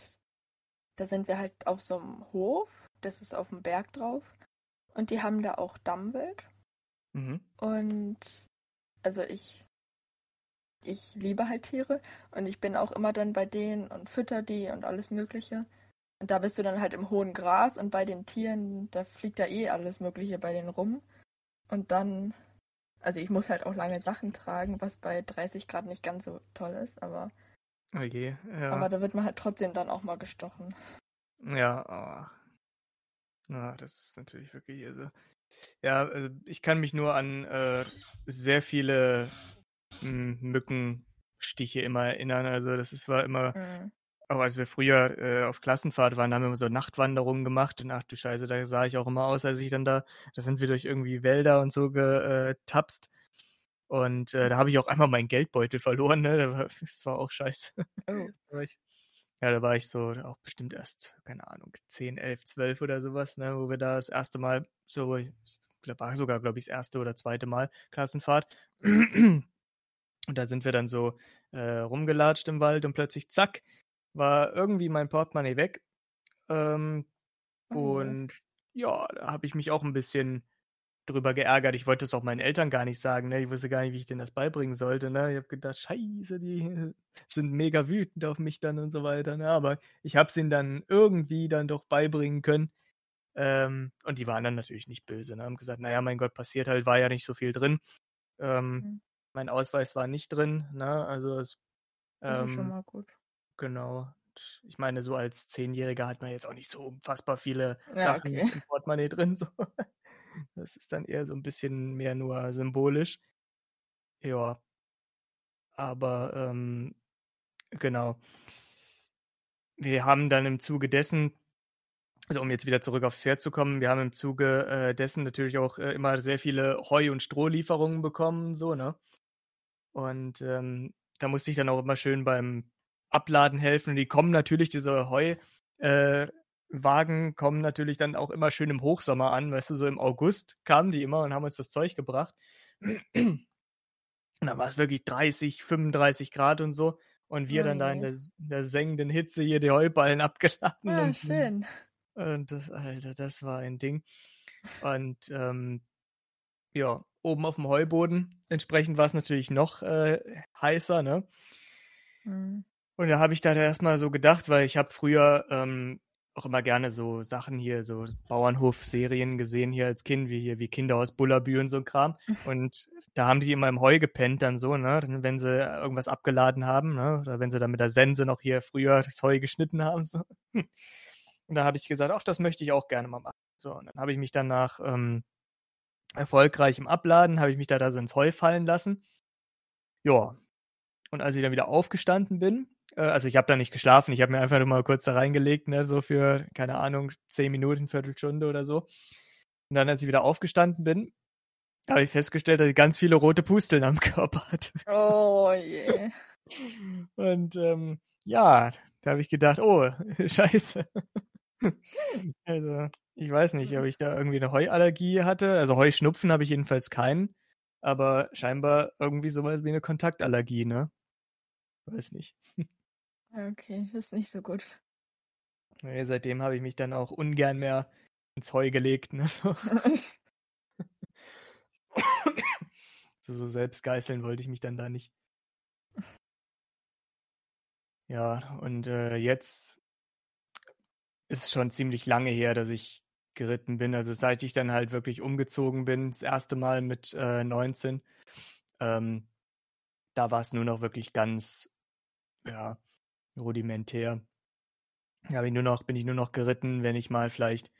da sind wir halt auf so einem Hof, das ist auf dem Berg drauf. Und die haben da auch Dammwild. Mhm. Und also ich, ich liebe halt Tiere und ich bin auch immer dann bei denen und fütter die und alles Mögliche. Und da bist du dann halt im hohen Gras und bei den Tieren, da fliegt da eh alles Mögliche bei denen rum. Und dann, also ich muss halt auch lange Sachen tragen, was bei 30 Grad nicht ganz so toll ist, aber, Oh je, ja. aber da wird man halt trotzdem dann auch mal gestochen. Ja, ah. Na, das ist natürlich wirklich, also. Ja, also ich kann mich nur an äh, sehr viele m, Mückenstiche immer erinnern. Also das ist, war immer, Mhm. Auch als wir früher äh, auf Klassenfahrt waren, haben wir immer so Nachtwanderungen gemacht. Und ach du Scheiße, da sah ich auch immer aus, als ich dann da, da sind wir durch irgendwie Wälder und so getapst. Und äh, da habe ich auch einmal meinen Geldbeutel verloren, ne? (laughs) Das war auch scheiße. Oh. (laughs) Ja, da war ich so auch bestimmt erst, keine Ahnung, 10, 11, 12 oder sowas, ne, wo wir da das erste Mal, so, war sogar, glaube ich, das erste oder zweite Mal Klassenfahrt. (clears throat) Und da sind wir dann so äh, rumgelatscht im Wald und plötzlich, zack, war irgendwie mein Portemonnaie weg. Ähm, Oh. und ja, da habe ich mich auch ein bisschen drüber geärgert. Ich wollte es auch meinen Eltern gar nicht sagen, ne? Ich wusste gar nicht, wie ich denen das beibringen sollte, ne? Ich habe gedacht, scheiße, die (laughs) sind mega wütend auf mich dann und so weiter, ne? Aber ich habe es ihnen dann irgendwie dann doch beibringen können. Ähm, und die waren dann natürlich nicht böse, ne? Haben gesagt, naja, mein Gott, passiert halt, war ja nicht so viel drin. Ähm, Mhm. Mein Ausweis war nicht drin, ne? Also es, Das ist schon ähm, mal gut. Genau. Und Ich meine, so als Zehnjähriger hat man jetzt auch nicht so unfassbar viele Ja, Sachen okay. im Portemonnaie drin. So. (laughs) Das ist dann eher so ein bisschen mehr nur symbolisch. Ja. Aber ähm, genau. Wir haben dann im Zuge dessen, also um jetzt wieder zurück aufs Pferd zu kommen, wir haben im Zuge äh, dessen natürlich auch äh, immer sehr viele Heu- und Strohlieferungen bekommen, so, ne? Und ähm, da musste ich dann auch immer schön beim Abladen helfen. Und die kommen natürlich, diese Heuwagen äh, kommen natürlich dann auch immer schön im Hochsommer an. Weißt du, so im August kamen die immer und haben uns das Zeug gebracht. Und dann war es wirklich 30, 35 Grad und so. Und wir Oh dann da in der, der sengenden Hitze hier die Heuballen abgeladen. Ah, und, schön. und das, Alter, das war ein Ding. Und ähm, ja, oben auf dem Heuboden. Entsprechend war es natürlich noch äh, heißer, ne? Mhm. Und da habe ich da erstmal so gedacht, weil ich habe früher ähm, auch immer gerne so Sachen hier, so Bauernhof-Serien gesehen hier als Kind, wie hier, wie Kinder aus Bullabü und so ein Kram. Und da haben die immer im Heu gepennt dann so, ne? Wenn sie irgendwas abgeladen haben, ne? Oder wenn sie dann mit der Sense noch hier früher das Heu geschnitten haben. So. (laughs) Und da habe ich gesagt, ach, das möchte ich auch gerne mal machen. So, und dann habe ich mich dann nach ähm, erfolgreichem Abladen, habe ich mich da, da so ins Heu fallen lassen. Ja. Und als ich dann wieder aufgestanden bin, also ich habe da nicht geschlafen, ich habe mir einfach nur mal kurz da reingelegt, ne, so für, keine Ahnung, zehn Minuten, Viertelstunde oder so. Und dann, als ich wieder aufgestanden bin, habe ich festgestellt, dass ich ganz viele rote Pusteln am (laughs) Körper hatte. Oh je. Und ähm, ja, da habe ich gedacht, oh, (laughs) scheiße. (laughs) also, ich weiß nicht, ob ich da irgendwie eine Heuallergie hatte. Also Heuschnupfen habe ich jedenfalls keinen. Aber scheinbar irgendwie sowas wie eine Kontaktallergie, ne? Weiß nicht. Okay, ist nicht so gut. Nee, seitdem habe ich mich dann auch ungern mehr ins Heu gelegt, ne? (laughs) (laughs) so, so selbst geißeln wollte ich mich dann da nicht. Ja, und äh, jetzt ist schon ziemlich lange her, dass ich geritten bin. Also seit ich dann halt wirklich umgezogen bin, das erste Mal mit äh, 19, ähm, da war es nur noch wirklich ganz, ja, rudimentär. Da bin ich nur noch, bin ich nur noch geritten, wenn ich mal vielleicht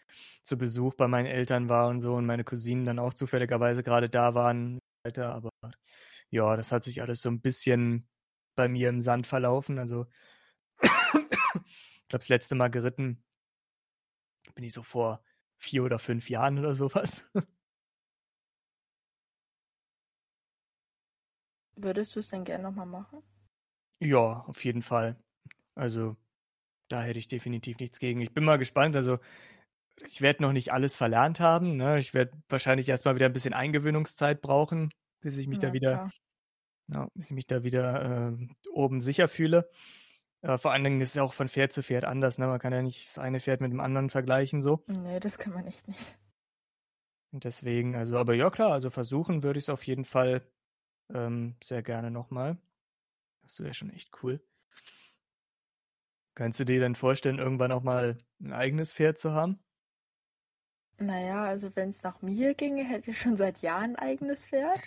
zu Besuch bei meinen Eltern war und so und meine Cousinen dann auch zufälligerweise gerade da waren. Aber ja, das hat sich alles so ein bisschen bei mir im Sand verlaufen. Also ich glaube, das letzte Mal geritten bin ich so vor vier oder fünf Jahren oder sowas. (laughs) Würdest du es denn gerne nochmal machen? Ja, auf jeden Fall. Also, da hätte ich definitiv nichts gegen. Ich bin mal gespannt. Also, ich werde noch nicht alles verlernt haben. Ne? Ich werde wahrscheinlich erstmal wieder ein bisschen Eingewöhnungszeit brauchen, bis ich mich ja, da wieder, ja, bis ich mich da wieder äh, oben sicher fühle. Äh, vor allen Dingen ist es auch von Pferd zu Pferd anders. Ne? Man kann ja nicht das eine Pferd mit dem anderen vergleichen so. Nee, das kann man echt nicht. Und deswegen, also, aber ja klar, also versuchen würde ich es auf jeden Fall ähm, sehr gerne nochmal. Das wäre schon echt cool. Kannst du dir denn vorstellen, irgendwann auch mal ein eigenes Pferd zu haben? Naja, also wenn es nach mir ginge, hätte ich schon seit Jahren ein eigenes Pferd.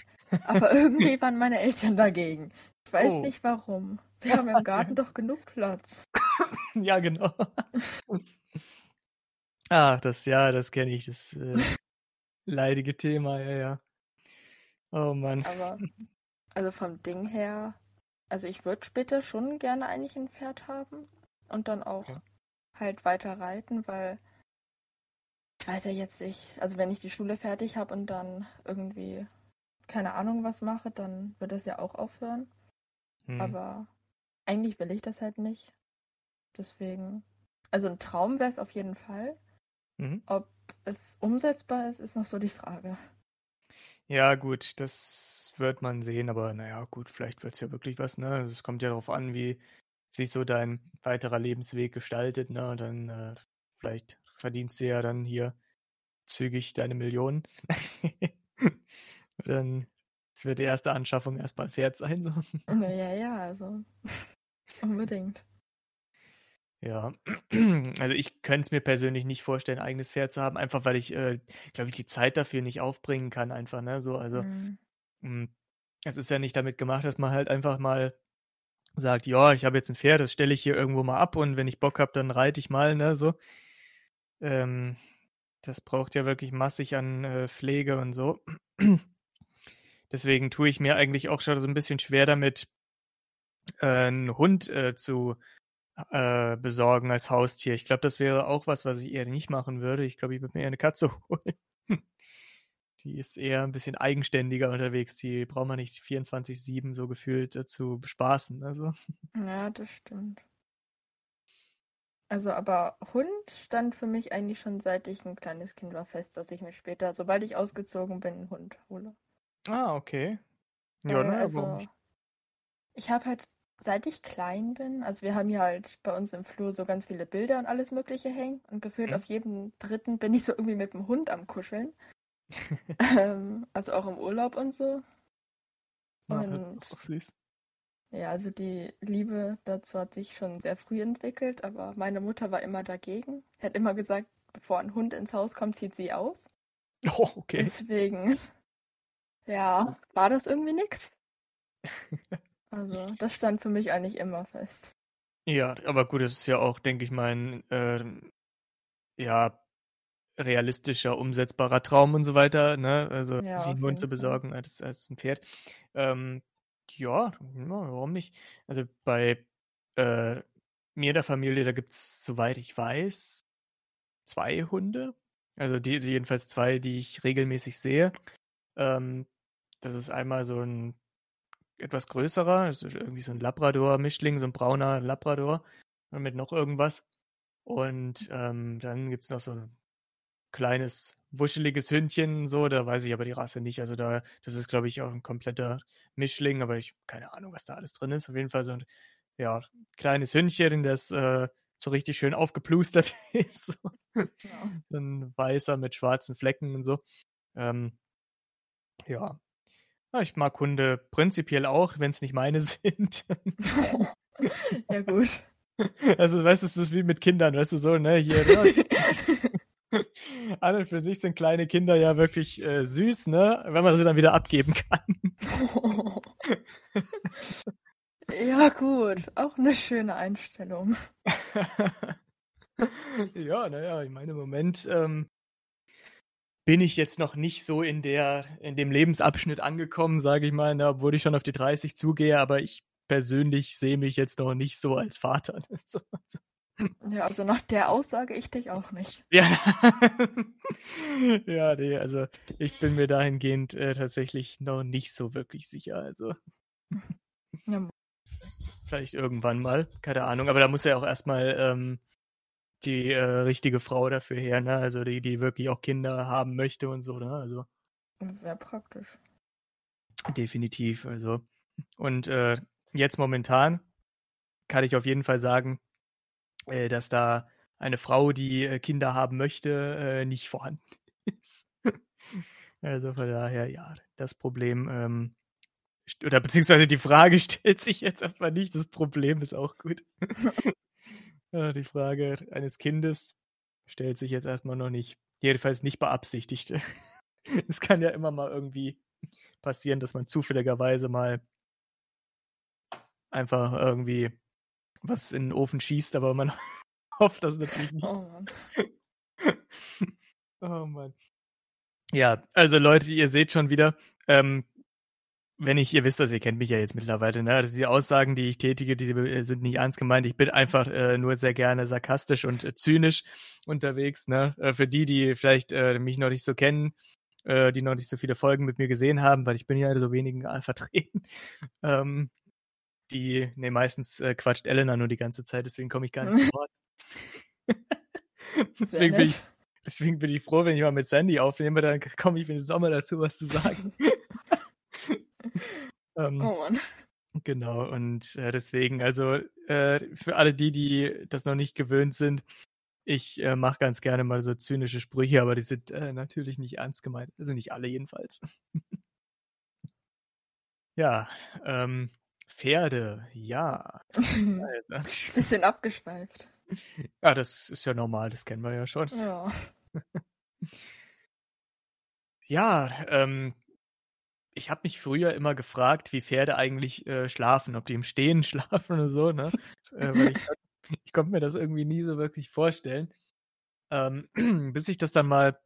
Aber irgendwie (laughs) waren meine Eltern dagegen. Ich weiß oh. nicht warum. (laughs) Wir haben im Garten doch genug Platz. Ja, genau. (laughs) Ach, das, ja, das kenne ich, das äh, leidige Thema, ja, ja. Oh Mann. Aber, also vom Ding her, also ich würde später schon gerne eigentlich ein Pferd haben und dann auch ja. halt weiter reiten, weil ich weiß ja jetzt nicht, also wenn ich die Schule fertig habe und dann irgendwie keine Ahnung was mache, dann wird das ja auch aufhören. Hm. Aber eigentlich will ich das halt nicht. Deswegen, also ein Traum wäre es auf jeden Fall. Mhm. Ob es umsetzbar ist, ist noch so die Frage. Ja, gut, das wird man sehen, aber naja, gut, vielleicht wird es ja wirklich was, ne? Es kommt ja darauf an, wie sich so dein weiterer Lebensweg gestaltet, ne? Dann äh, vielleicht verdienst du ja dann hier zügig deine Millionen. (laughs) dann wird die erste Anschaffung erstmal ein Pferd sein. So. Ja, ja, also (laughs) unbedingt. Ja, (clears throat) also ich könnte es mir persönlich nicht vorstellen, ein eigenes Pferd zu haben, einfach weil ich, äh, glaube ich, die Zeit dafür nicht aufbringen kann, einfach, ne? So, also mhm. Hm, es ist ja nicht damit gemacht, dass man halt einfach mal sagt, ja, ich habe jetzt ein Pferd, das stelle ich hier irgendwo mal ab und wenn ich Bock habe, dann reite ich mal, ne? So. Ähm, das braucht ja wirklich massig an äh, Pflege und so. (clears throat) Deswegen tue ich mir eigentlich auch schon so ein bisschen schwer damit, äh, einen Hund äh, zu äh, besorgen als Haustier. Ich glaube, das wäre auch was, was ich eher nicht machen würde. Ich glaube, ich würde mir eher eine Katze (laughs) holen. Die ist eher ein bisschen eigenständiger unterwegs. Die braucht man nicht 24-7 so gefühlt äh, zu bespaßen. Also. Ja, das stimmt. Also, aber Hund stand für mich eigentlich schon seit ich ein kleines Kind war fest, dass ich mir später, sobald ich ausgezogen bin, einen Hund hole. Ah, okay. Ja, äh, ne, also, ich habe halt seit ich klein bin, also wir haben hier halt bei uns im Flur so ganz viele Bilder und alles Mögliche hängen und gefühlt mhm. auf jedem dritten bin ich so irgendwie mit dem Hund am Kuscheln. (laughs) ähm, also auch im Urlaub und so. Ja, und das ist auch süß. Ja, also die Liebe dazu hat sich schon sehr früh entwickelt, aber meine Mutter war immer dagegen. Hat immer gesagt, bevor ein Hund ins Haus kommt, zieht sie aus. (laughs) Oh, okay. Deswegen, ja, war das irgendwie nichts. (laughs) Also, das stand für mich eigentlich immer fest. Ja, aber gut, das ist ja auch, denke ich mal, ein äh, ja, realistischer, umsetzbarer Traum und so weiter, ne? Also ja, sich einen Hund zu besorgen als, als ein Pferd. Ähm, ja, warum nicht? Also bei äh, mir in der Familie, da gibt es, soweit ich weiß, zwei Hunde. Also die, jedenfalls zwei, die ich regelmäßig sehe. Ähm, das ist einmal so ein etwas größerer, ist irgendwie so ein Labrador-Mischling, so ein brauner Labrador mit noch irgendwas. Und ähm, dann gibt es noch so ein kleines, wuscheliges Hündchen, so, da weiß ich aber die Rasse nicht. Also da, das ist, glaube ich, auch ein kompletter Mischling, aber ich keine Ahnung, was da alles drin ist. Auf jeden Fall so ein ja, kleines Hündchen, das äh, so richtig schön aufgeplustert (laughs) ist. Ja. ein weißer mit schwarzen Flecken und so. Ähm, ja, ja, ich mag Hunde prinzipiell auch, wenn es nicht meine (laughs) sind. ja, gut. Also, weißt du, es ist wie mit Kindern, weißt du, so, ne, hier, ne? (laughs) An und für sich sind kleine Kinder ja wirklich äh, süß, ne? Wenn man sie dann wieder abgeben kann. (laughs) ja, gut. Auch eine schöne Einstellung. (laughs) ja, naja, ich meine, im Moment ähm, bin ich jetzt noch nicht so in der, in dem Lebensabschnitt angekommen, sage ich mal, ne, obwohl ich schon auf die 30 zugehe, aber ich persönlich sehe mich jetzt noch nicht so als Vater. (laughs) Ja, also nach der Aussage ich dich auch nicht. Ja, (laughs) ja nee, also ich bin mir dahingehend äh, tatsächlich noch nicht so wirklich sicher. Also (laughs) ja. vielleicht irgendwann mal, keine Ahnung, aber da muss ja auch erstmal ähm, die äh, richtige Frau dafür her, ne? Also die, die wirklich auch Kinder haben möchte und so, ne? Also. Sehr praktisch. Definitiv, also. Und äh, jetzt momentan kann ich auf jeden Fall sagen, äh, dass da eine Frau, die äh, Kinder haben möchte, äh, nicht vorhanden (laughs) ist. also von daher, ja, das Problem, ähm, oder beziehungsweise die Frage (laughs) stellt sich jetzt erstmal nicht, das Problem ist auch gut. (laughs) die Frage eines Kindes stellt sich jetzt erstmal noch nicht. Jedenfalls nicht beabsichtigt. es kann ja immer mal irgendwie passieren, dass man zufälligerweise mal einfach irgendwie was in den Ofen schießt, aber man (laughs) hofft das natürlich nicht. Oh Mann. (laughs) oh Mann. Ja, also Leute, ihr seht schon wieder, ähm, wenn ich, ihr wisst das, ihr kennt mich ja jetzt mittlerweile, ne? Also die Aussagen, die ich tätige, die sind nicht ernst gemeint. Ich bin einfach äh, nur sehr gerne sarkastisch und äh, zynisch unterwegs, ne? Äh, für die, die vielleicht äh, mich noch nicht so kennen, äh, die noch nicht so viele Folgen mit mir gesehen haben, weil ich bin ja so wenigen vertreten. (laughs) ähm, die, ne, meistens äh, quatscht Elena nur die ganze Zeit, deswegen komme ich gar nicht zu (laughs) Wort. deswegen, bin ich, deswegen bin ich froh, wenn ich mal mit Sandy aufnehme, dann komme ich wenigstens auch mal dazu, was zu sagen. (laughs) ähm, oh Mann. Genau, und äh, deswegen, also äh, für alle die, die das noch nicht gewöhnt sind, ich äh, mache ganz gerne mal so zynische Sprüche, aber die sind äh, natürlich nicht ernst gemeint. Also nicht alle jedenfalls. (laughs) ja, ähm, Pferde, ja. (laughs) Bisschen abgeschweift. Ja, das ist ja normal, das kennen wir ja schon. Ja. (laughs) ja, ähm, ich habe mich früher immer gefragt, wie Pferde eigentlich äh, schlafen, ob die im Stehen (laughs) schlafen oder so, ne? äh, ich, ich konnte mir das irgendwie nie so wirklich vorstellen. Ähm, (clears throat) bis ich das dann mal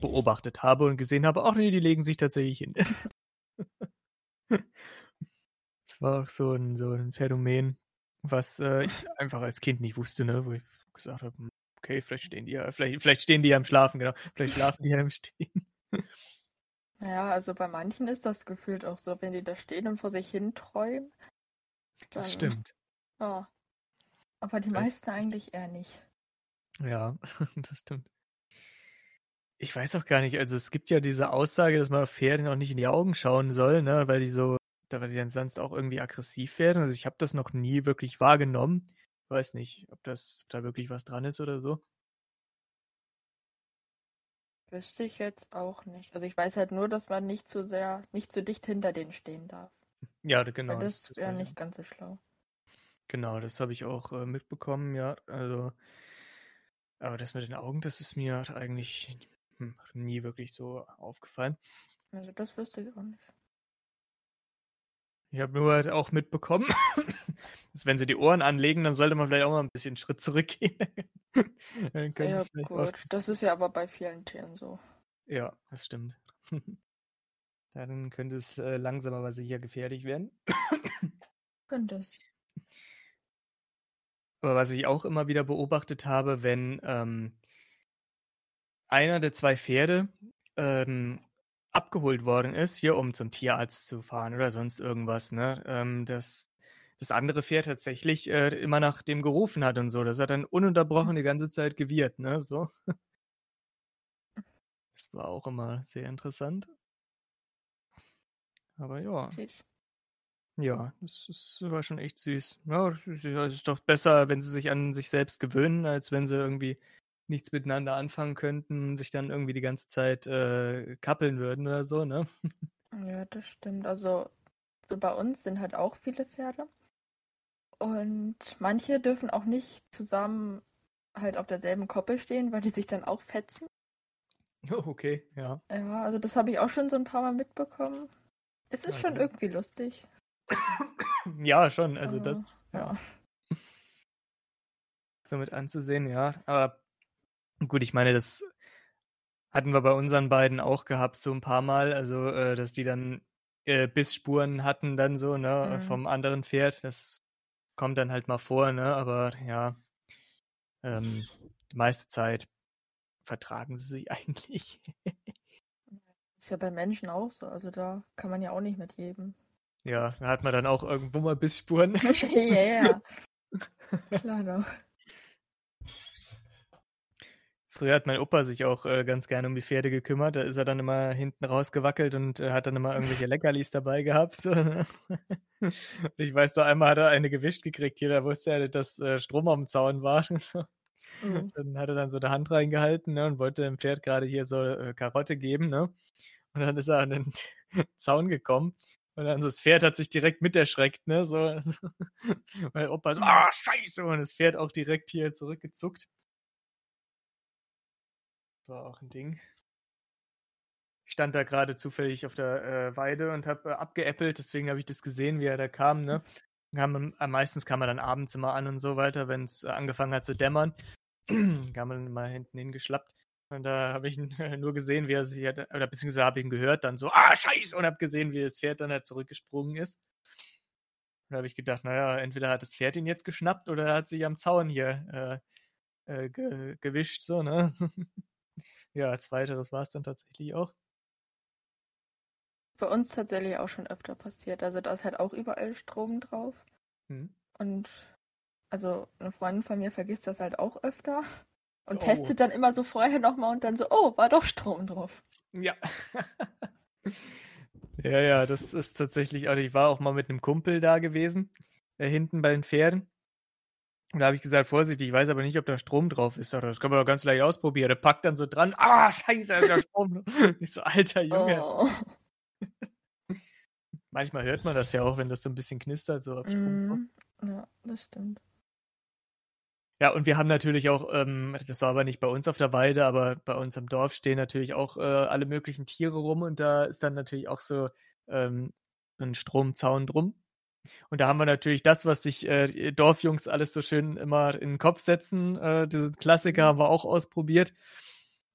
beobachtet habe und gesehen habe, ach nee, die legen sich tatsächlich hin. Das war auch so ein, so ein Phänomen, was äh, ich einfach als Kind nicht wusste, ne? Wo ich gesagt habe, hm, okay, vielleicht stehen die ja, vielleicht, vielleicht stehen die ja im Schlafen, genau. Vielleicht schlafen die ja im Stehen. Ja, also bei manchen ist das gefühlt auch so, wenn die da stehen und vor sich hin träumen. Dann, das stimmt. Ja. Aber die meisten eigentlich eher nicht. Ja, (laughs) das stimmt. Ich weiß auch gar nicht, also es gibt ja diese Aussage, dass man Pferden auch nicht in die Augen schauen soll, ne, weil die so weil die dann sonst auch irgendwie aggressiv werden. Also ich habe das noch nie wirklich wahrgenommen. Ich weiß nicht, ob das ob da wirklich was dran ist oder so. Wüsste ich jetzt auch nicht. Also ich weiß halt nur, dass man nicht zu sehr, nicht zu dicht hinter denen stehen darf. Ja, genau. Weil das wäre nicht ganz so schlau. Genau, das habe ich auch äh, mitbekommen, ja. Also, aber das mit den Augen, das ist mir eigentlich hm, nie wirklich so aufgefallen. Also das wüsste ich auch nicht. Ich habe nur halt auch mitbekommen, (laughs) dass wenn sie die Ohren anlegen, dann sollte man vielleicht auch mal ein bisschen Schritt zurückgehen. (laughs) dann ja, gut. Das ist ja aber bei vielen Tieren so. Ja, das stimmt. (laughs) dann könnte es äh, langsam aber sicher gefährlich werden. (coughs) könnte es. Aber was ich auch immer wieder beobachtet habe, wenn ähm, einer der zwei Pferde ähm, abgeholt worden ist, hier um zum Tierarzt zu fahren oder sonst irgendwas, ne, ähm, dass das andere Pferd tatsächlich äh, immer nach dem gerufen hat und so. Das hat dann ununterbrochen die ganze Zeit gewirrt, ne, so. (laughs) Das war auch immer sehr interessant. Aber ja. Süß. Ja, das, das war schon echt süß. Ja, es ist doch besser, wenn sie sich an sich selbst gewöhnen, als wenn sie irgendwie nichts miteinander anfangen könnten, sich dann irgendwie die ganze Zeit äh, kappeln würden oder so, ne? Ja, das stimmt. Also so bei uns sind halt auch viele Pferde. Und manche dürfen auch nicht zusammen halt auf derselben Koppel stehen, weil die sich dann auch fetzen. Oh, okay, ja. Ja, also das habe ich auch schon so ein paar Mal mitbekommen. Es ist Ja, schon ja. irgendwie lustig. (coughs) Ja, schon, also Aber, das ja. (laughs) so mit anzusehen, ja. Aber gut, ich meine, das hatten wir bei unseren beiden auch gehabt, so ein paar Mal, also äh, dass die dann äh, Bissspuren hatten dann so, ne, Mhm. vom anderen Pferd. Das kommt dann halt mal vor, ne, aber ja, ähm, die meiste Zeit vertragen sie sich (laughs) eigentlich. Ist ja bei Menschen auch so. Also da kann man ja auch nicht mit jedem. Ja, da hat man dann auch irgendwo mal Bissspuren. (laughs) Ja, ja. (laughs) Klar doch. Früher hat mein Opa sich auch äh, ganz gerne um die Pferde gekümmert. Da ist er dann immer hinten rausgewackelt und äh, hat dann immer irgendwelche Leckerlis dabei gehabt. So, ne? (laughs) Ich weiß noch, einmal hat er eine gewischt gekriegt hier, da wusste er, dass äh, Strom am Zaun war. (laughs) So. Mhm. Dann hat er dann so eine Hand reingehalten ne, und wollte dem Pferd gerade hier so äh, Karotte geben. Ne? Und dann ist er an den (laughs) Zaun gekommen. Und dann so das Pferd hat sich direkt mit erschreckt, ne? So, also, mein Opa so, ah, scheiße! Und das Pferd auch direkt hier zurückgezuckt. War auch ein Ding. Ich stand da gerade zufällig auf der äh, Weide und habe äh, abgeäppelt, deswegen habe ich das gesehen, wie er da kam, ne? Kam, äh, meistens kam er dann abends immer an und so weiter, wenn es äh, angefangen hat zu dämmern. (clears throat) kam er dann immer hinten hingeschlappt. Und da habe ich ihn (laughs) nur gesehen, wie er sich hat, oder beziehungsweise habe ich ihn gehört, dann so, ah, scheiße, und habe gesehen, wie das Pferd dann halt zurückgesprungen ist. Und da habe ich gedacht, naja, entweder hat das Pferd ihn jetzt geschnappt oder er hat sich am Zaun hier äh, äh, ge gewischt, so, ne? (laughs) ja, als weiteres war es dann tatsächlich auch. Bei uns tatsächlich auch schon öfter passiert. Also da ist halt auch überall Strom drauf. Hm. Und also eine Freundin von mir vergisst das halt auch öfter (laughs) und Oh. testet dann immer so vorher nochmal und dann so, oh, war doch Strom drauf. Ja. (laughs) ja, ja, das ist tatsächlich, also ich war auch mal mit einem Kumpel da gewesen, äh, hinten bei den Pferden. Und da habe ich gesagt, vorsichtig, ich weiß aber nicht, ob da Strom drauf ist. Er, Das können wir doch ganz leicht ausprobieren. Der packt dann so dran, ah, scheiße, da ist ja Strom. (laughs) ich so, alter Junge. Oh. (laughs) Manchmal hört man das ja auch, wenn das so ein bisschen knistert, so ob Strom. Mhm. Ja, das stimmt. Ja, und wir haben natürlich auch, ähm, das war aber nicht bei uns auf der Weide, aber bei uns am Dorf stehen natürlich auch äh, alle möglichen Tiere rum und da ist dann natürlich auch so ähm, ein Stromzaun drum. Und da haben wir natürlich das, was sich äh, Dorfjungs alles so schön immer in den Kopf setzen. Äh, diesen Klassiker haben wir auch ausprobiert.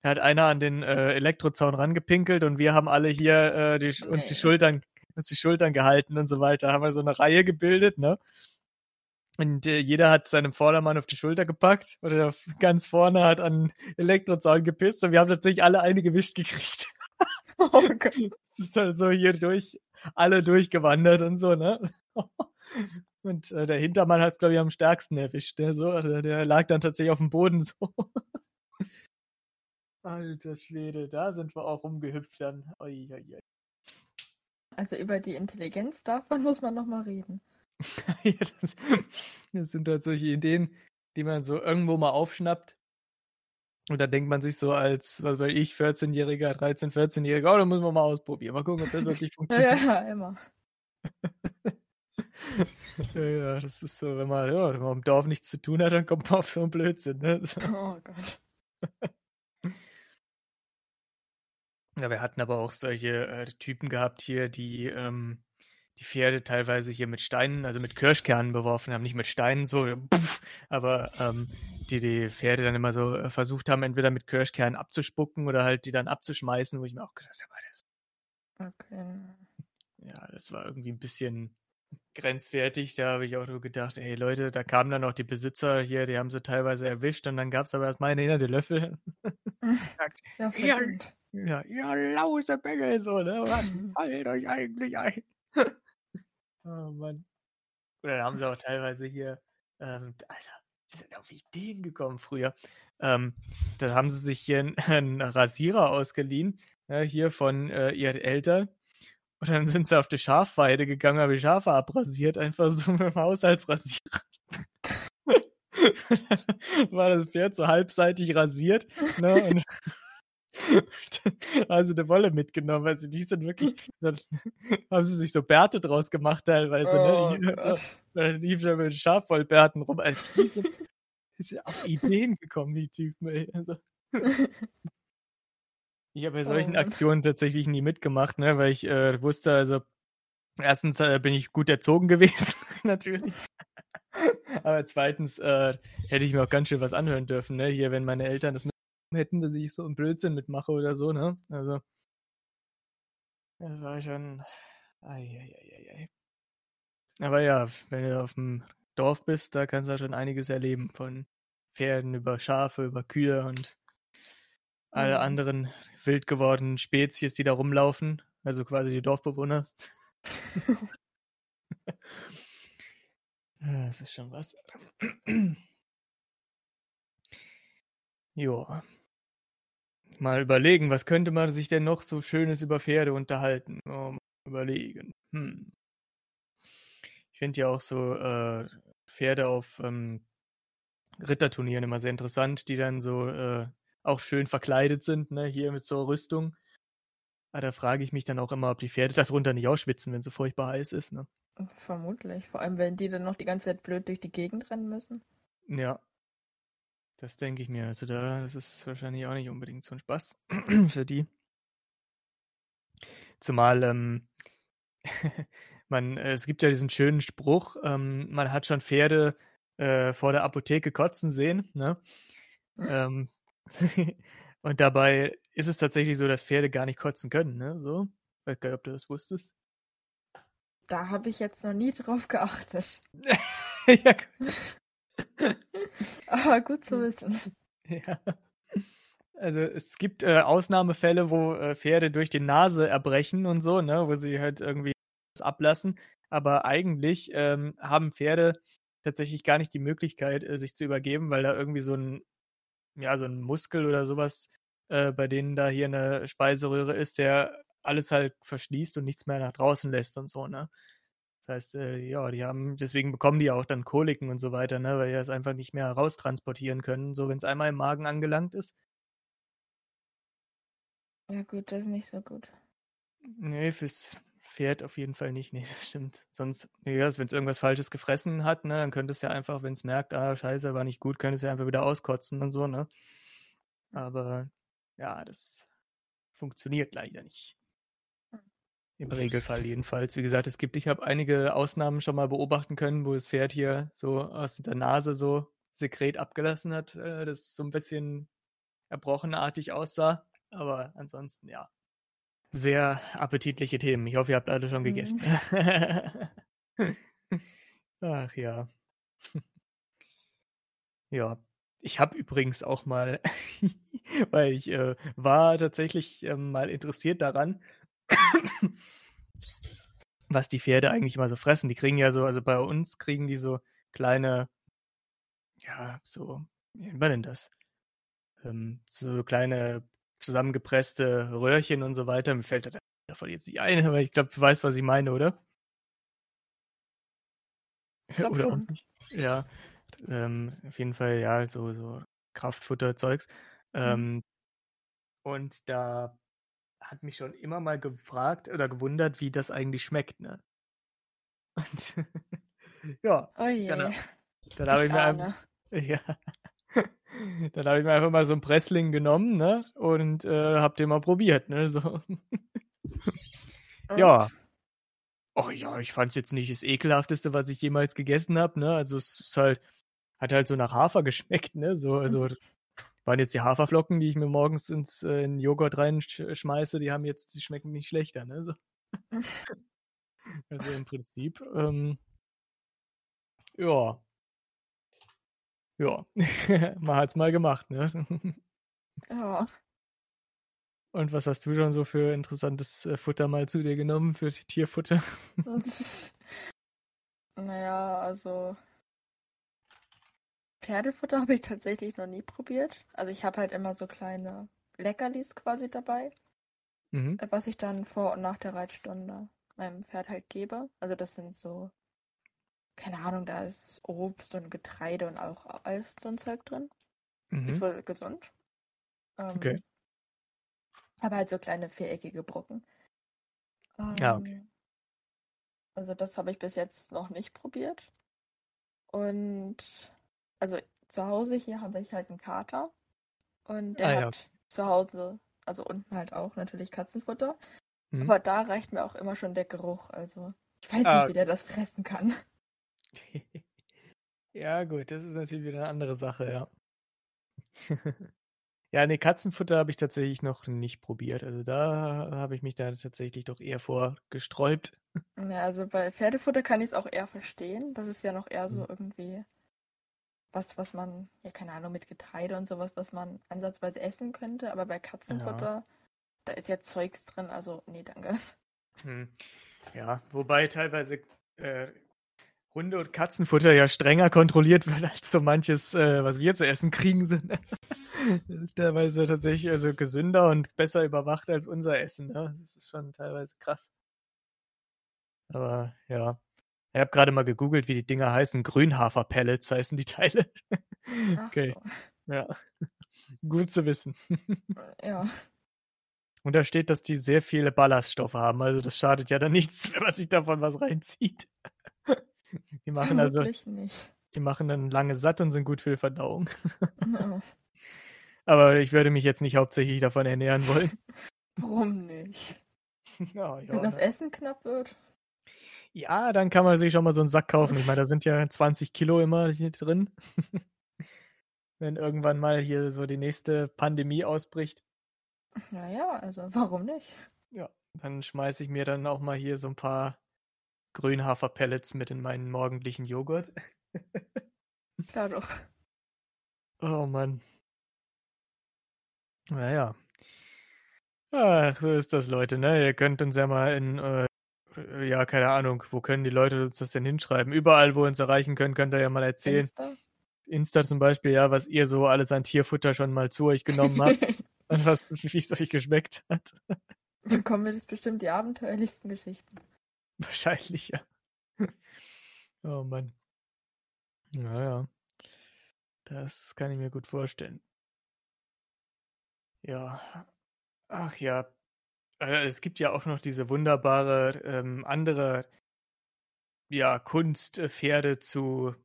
Da hat einer an den äh, Elektrozaun rangepinkelt und wir haben alle hier äh, die, uns die. Schultern uns die Schultern gehalten und so weiter. Haben wir so eine Reihe gebildet, ne? Und äh, jeder hat seinem Vordermann auf die Schulter gepackt oder ganz vorne hat an den Elektrozaun gepisst und wir haben tatsächlich alle eine gewischt gekriegt. (laughs) Oh Gott. Es ist dann so hier durch, alle durchgewandert und so, ne? (laughs) Und äh, der Hintermann hat es, glaube ich, am stärksten erwischt. Ne? So, also der lag dann tatsächlich auf dem Boden so. (laughs) Alter Schwede, da sind wir auch rumgehüpft dann. Ui, ui, ui. Also über die Intelligenz davon muss man nochmal reden. ja, das, das sind halt solche Ideen, die man so irgendwo mal aufschnappt. Und da denkt man sich so als, was weiß ich, 14-Jähriger, 13-, 14-Jähriger, oh, da müssen wir mal ausprobieren. Mal gucken, ob das wirklich (laughs) funktioniert. ja, ja, immer. (laughs) Ja, ja, das ist so, wenn man, ja, wenn man im Dorf nichts zu tun hat, dann kommt man auf so einen Blödsinn. Ne? So. Oh Gott. (laughs) Ja, wir hatten aber auch solche äh, Typen gehabt hier, die ähm, die Pferde teilweise hier mit Steinen, also mit Kirschkernen beworfen haben, nicht mit Steinen so, puff, aber ähm, die die Pferde dann immer so äh, versucht haben, entweder mit Kirschkernen abzuspucken oder halt die dann abzuschmeißen, wo ich mir auch gedacht habe, das, Okay. ja, das war irgendwie ein bisschen grenzwertig. Da habe ich auch nur gedacht, ey Leute, da kamen dann auch die Besitzer hier, die haben sie teilweise erwischt und dann gab es aber erstmal eine hinter die Löffel. (laughs) Ja, Ja. Ja, ja, lause Bengel, so, ne? Was fällt euch eigentlich ein? Oh Mann. Oder haben sie auch teilweise hier, ähm, Alter, die sind auf Ideen gekommen früher. Ähm, da haben sie sich hier einen, (laughs) einen Rasierer ausgeliehen, ja, hier von äh, ihren Eltern. Und dann sind sie auf die Schafweide gegangen, haben die Schafe abrasiert, einfach so (laughs) mit dem Haushaltsrasierer. (laughs) war das Pferd so halbseitig rasiert. Ne? Und (laughs) also eine Wolle mitgenommen. Also die sind wirklich, dann (laughs) haben sie sich so Bärte draus gemacht teilweise. Oh ne? (laughs) Dann lief schon mit Schafwollbärten rum. Also die sind, die sind auf Ideen gekommen, die Typen. Ey. Also, ich habe bei Oh solchen Mann. Aktionen tatsächlich nie mitgemacht, ne? weil ich äh, wusste, also erstens äh, bin ich gut erzogen gewesen, natürlich. Aber zweitens äh, hätte ich mir auch ganz schön was anhören dürfen, ne? Hier, wenn meine Eltern das mit hätten, dass ich so einen Blödsinn mitmache oder so, ne? Also. Das war schon. Eieieiei. Aber ja, wenn du auf dem Dorf bist, da kannst du ja schon einiges erleben. Von Pferden über Schafe, über Kühe und alle Mhm. anderen wild gewordenen Spezies, die da rumlaufen. Also quasi die Dorfbewohner. (laughs) Das ist schon was. (clears throat) Joa. Mal überlegen, was könnte man sich denn noch so Schönes über Pferde unterhalten? Oh, mal überlegen. Hm. Ich finde ja auch so äh, Pferde auf ähm, Ritterturnieren immer sehr interessant, die dann so äh, auch schön verkleidet sind, ne? Hier mit so Rüstung. Aber da frage ich mich dann auch immer, ob die Pferde (laughs) darunter nicht ausschwitzen, wenn es so furchtbar heiß ist, ne? Vermutlich. Vor allem, wenn die dann noch die ganze Zeit blöd durch die Gegend rennen müssen. Ja. Das denke ich mir. Also da, das ist wahrscheinlich auch nicht unbedingt so ein Spaß (clears throat) für die. Zumal, ähm, (laughs) man, äh, es gibt ja diesen schönen Spruch, ähm, man hat schon Pferde äh, vor der Apotheke kotzen sehen, ne? ähm, (laughs) und dabei ist es tatsächlich so, dass Pferde gar nicht kotzen können, ne? So. Weiß gar nicht, ob du das wusstest. Da habe ich jetzt noch nie drauf geachtet. (laughs) ja, (laughs) Aber gut zu wissen. (laughs) Ja. Also es gibt äh, Ausnahmefälle, wo äh, Pferde durch die Nase erbrechen und so, ne, wo sie halt irgendwie ablassen. Aber eigentlich ähm, haben Pferde tatsächlich gar nicht die Möglichkeit, äh, sich zu übergeben, weil da irgendwie so ein, ja, so ein Muskel oder sowas äh, bei denen da hier eine Speiseröhre ist, der alles halt verschließt und nichts mehr nach draußen lässt und so, ne. Das heißt, äh, ja, die haben, deswegen bekommen die auch dann Koliken und so weiter, ne, weil die das einfach nicht mehr raustransportieren können, so wenn es einmal im Magen angelangt ist. Ja gut, das ist nicht so gut. Nee, fürs Pferd auf jeden Fall nicht. Nee, das stimmt. Sonst, ja, wenn es irgendwas Falsches gefressen hat, ne, dann könnte es ja einfach, wenn es merkt, ah, scheiße, war nicht gut, könnte es ja einfach wieder auskotzen und so, ne. Aber ja, das funktioniert leider nicht. Im Regelfall jedenfalls. Wie gesagt, es gibt, ich habe einige Ausnahmen schon mal beobachten können, wo das Pferd hier so aus der Nase so Sekret abgelassen hat, äh, das so ein bisschen erbrochenartig aussah. Aber ansonsten, ja. Sehr appetitliche Themen. Ich hoffe, ihr habt alle schon Mhm. gegessen. (laughs) Ach ja. (laughs) Ja. Ich habe übrigens auch mal, (laughs) weil ich äh, war tatsächlich ähm, mal interessiert daran, (coughs) was die Pferde eigentlich mal so fressen. Die kriegen ja so, also bei uns kriegen die so kleine, ja, so, wie nennt man denn das? Ähm, so kleine zusammengepresste Röhrchen und so weiter. Mir fällt da davon jetzt nicht ein, aber ich glaube, du weißt, was ich meine, oder? glaub oder auch nicht. Ja, ähm, auf jeden Fall, ja, so, so Kraftfutter-Zeugs. Ähm, und da hat mich schon immer mal gefragt oder gewundert, wie das eigentlich schmeckt, ne? Und (laughs) ja, Oh je. Genau. dann habe ich mir einfach, (laughs) ja, dann habe ich mir einfach mal so ein Pressling genommen, ne? Und äh, hab den mal probiert, ne? So. (laughs) Ja. Oh ja, ich fand's jetzt nicht das ekelhafteste, was ich jemals gegessen habe, ne? Also es ist halt, hat halt so nach Hafer geschmeckt, ne? So, also waren jetzt die Haferflocken, die ich mir morgens ins äh, in Joghurt reinschmeiße, die haben jetzt, die schmecken nicht schlechter, ne? So. (laughs) Also im Prinzip, ähm, ja. Ja, (laughs) man hat's mal gemacht, ne? Ja. Und was hast du schon so für interessantes äh, Futter mal zu dir genommen, für Tierfutter? Naja, also Pferdefutter (laughs) habe ich tatsächlich noch nie probiert. Also ich habe halt immer so kleine Leckerlis quasi dabei, Mhm. äh, was ich dann vor und nach der Reitstunde meinem Pferd halt gebe. Also das sind so, keine Ahnung, da ist Obst und Getreide und auch alles so ein Zeug drin. Ist Mhm. wohl gesund. Ähm, Okay. Aber halt so kleine viereckige Brocken. Ah, okay. Ähm, also das habe ich bis jetzt noch nicht probiert. Und also zu Hause hier habe ich halt einen Kater. Und der Ah, ja. hat zu Hause, also unten halt auch natürlich Katzenfutter. Mhm. Aber da reicht mir auch immer schon der Geruch. Also ich weiß Ah, nicht, wie der das fressen kann. (laughs) Ja, gut, das ist natürlich wieder eine andere Sache, ja. (laughs) Ja, ne, Katzenfutter habe ich tatsächlich noch nicht probiert. Also da habe ich mich da tatsächlich doch eher vor gesträubt. (laughs) Ja, also bei Pferdefutter kann ich es auch eher verstehen. Das ist ja noch eher so Mhm. irgendwie was, was man, ja, keine Ahnung, mit Getreide und sowas, was man ansatzweise essen könnte. Aber bei Katzenfutter, da ist ja Zeugs drin. Also, nee, danke. Hm. Ja, wobei teilweise äh, Hunde- und Katzenfutter ja strenger kontrolliert wird als so manches, äh, was wir zu essen kriegen sind. (laughs) Das ist teilweise tatsächlich also gesünder und besser überwacht als unser Essen. Ne? Das ist schon teilweise krass. Aber ja. Ich habe gerade mal gegoogelt, wie die Dinger heißen. Grünhafer-Pellets heißen die Teile. (laughs) Okay, so. ja. Gut zu wissen. (laughs) Ja. Und da steht, dass die sehr viele Ballaststoffe haben. Also das schadet ja dann nichts, (laughs) wenn man sich davon was reinzieht. Die machen also, nicht. die machen dann lange satt und sind gut für die Verdauung. Ja. Aber ich würde mich jetzt nicht hauptsächlich davon ernähren wollen. Warum nicht? Ja, ja, Wenn das ne? Essen knapp wird. Ja, dann kann man sich schon mal so einen Sack kaufen. Ich meine, da sind ja 20 Kilo immer hier drin. (laughs) Wenn irgendwann mal hier so die nächste Pandemie ausbricht, Naja, also warum nicht? ja, dann schmeiße ich mir dann auch mal hier so ein paar Grünhafer-Pellets mit in meinen morgendlichen Joghurt. (laughs) Klar doch. Oh Mann. Naja. Ach, so ist das, Leute, ne? Ihr könnt uns ja mal in, äh, ja, keine Ahnung, wo können die Leute uns das denn hinschreiben? Überall, wo ihr uns erreichen könnt, könnt ihr ja mal erzählen. Insta? Insta zum Beispiel, ja, was ihr so alles an Tierfutter schon mal zu euch genommen habt (laughs) und was, wie es euch geschmeckt hat. Bekommen wir jetzt bestimmt die abenteuerlichsten Geschichten. Wahrscheinlich, ja. Oh Mann. Naja. Das kann ich mir gut vorstellen. Ja. Ach ja. Äh, Es gibt ja auch noch diese wunderbare ähm, andere ja, Kunst, äh, Pferde zu,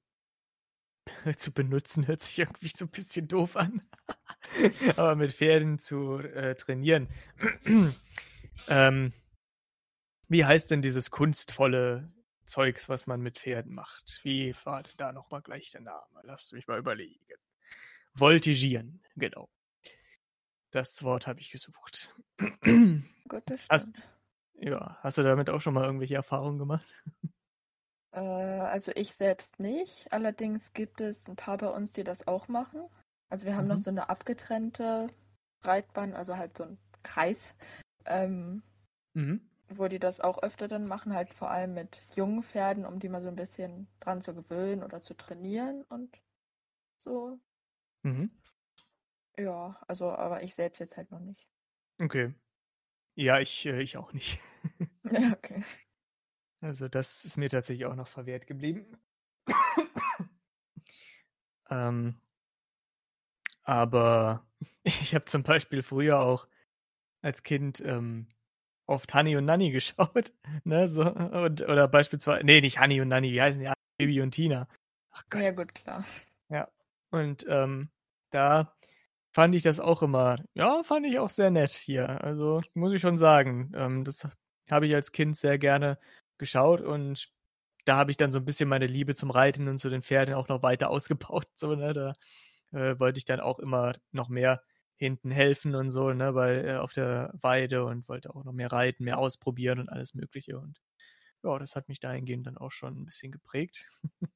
(laughs) zu benutzen, hört sich irgendwie so ein bisschen doof an. (laughs) Aber mit Pferden zu äh, trainieren. (clears throat) ähm, wie heißt denn dieses kunstvolle Zeugs, was man mit Pferden macht? Wie war denn da nochmal gleich der Name? Lass mich mal überlegen. Voltigieren, genau. Das Wort habe ich gesucht. (clears throat) Das Hast- ja, hast du damit auch schon mal irgendwelche Erfahrungen gemacht? Äh, also ich selbst nicht. Allerdings gibt es ein paar bei uns, die das auch machen. Also wir haben noch Mhm. so eine abgetrennte Reitbahn, also halt so ein Kreis, ähm, Mhm. wo die das auch öfter dann machen, halt vor allem mit jungen Pferden, um die mal so ein bisschen dran zu gewöhnen oder zu trainieren und so. Mhm. Ja, also aber ich selbst jetzt halt noch nicht. Okay. Ja, ich, äh, ich auch nicht. (laughs) Ja, okay. Also das ist mir tatsächlich auch noch verwehrt geblieben. (coughs) ähm, aber (laughs) ich habe zum Beispiel früher auch als Kind ähm, oft Honey und Nanny (laughs) geschaut. Ne, so, und, oder beispielsweise, nee, nicht Honey und Nanny, wie heißen die? Baby und Tina. Ach Gott. Ja, gut, klar. Und ähm, da fand ich das auch immer, ja, fand ich auch sehr nett hier. Also muss ich schon sagen, ähm, das habe ich als Kind sehr gerne geschaut und da habe ich dann so ein bisschen meine Liebe zum Reiten und zu den Pferden auch noch weiter (laughs) ausgebaut. So, ne? Da äh, wollte ich dann auch immer noch mehr hinten helfen und so, ne, weil äh, auf der Weide und wollte auch noch mehr reiten, mehr ausprobieren und alles Mögliche. Und ja, das hat mich dahingehend dann auch schon ein bisschen geprägt. (laughs)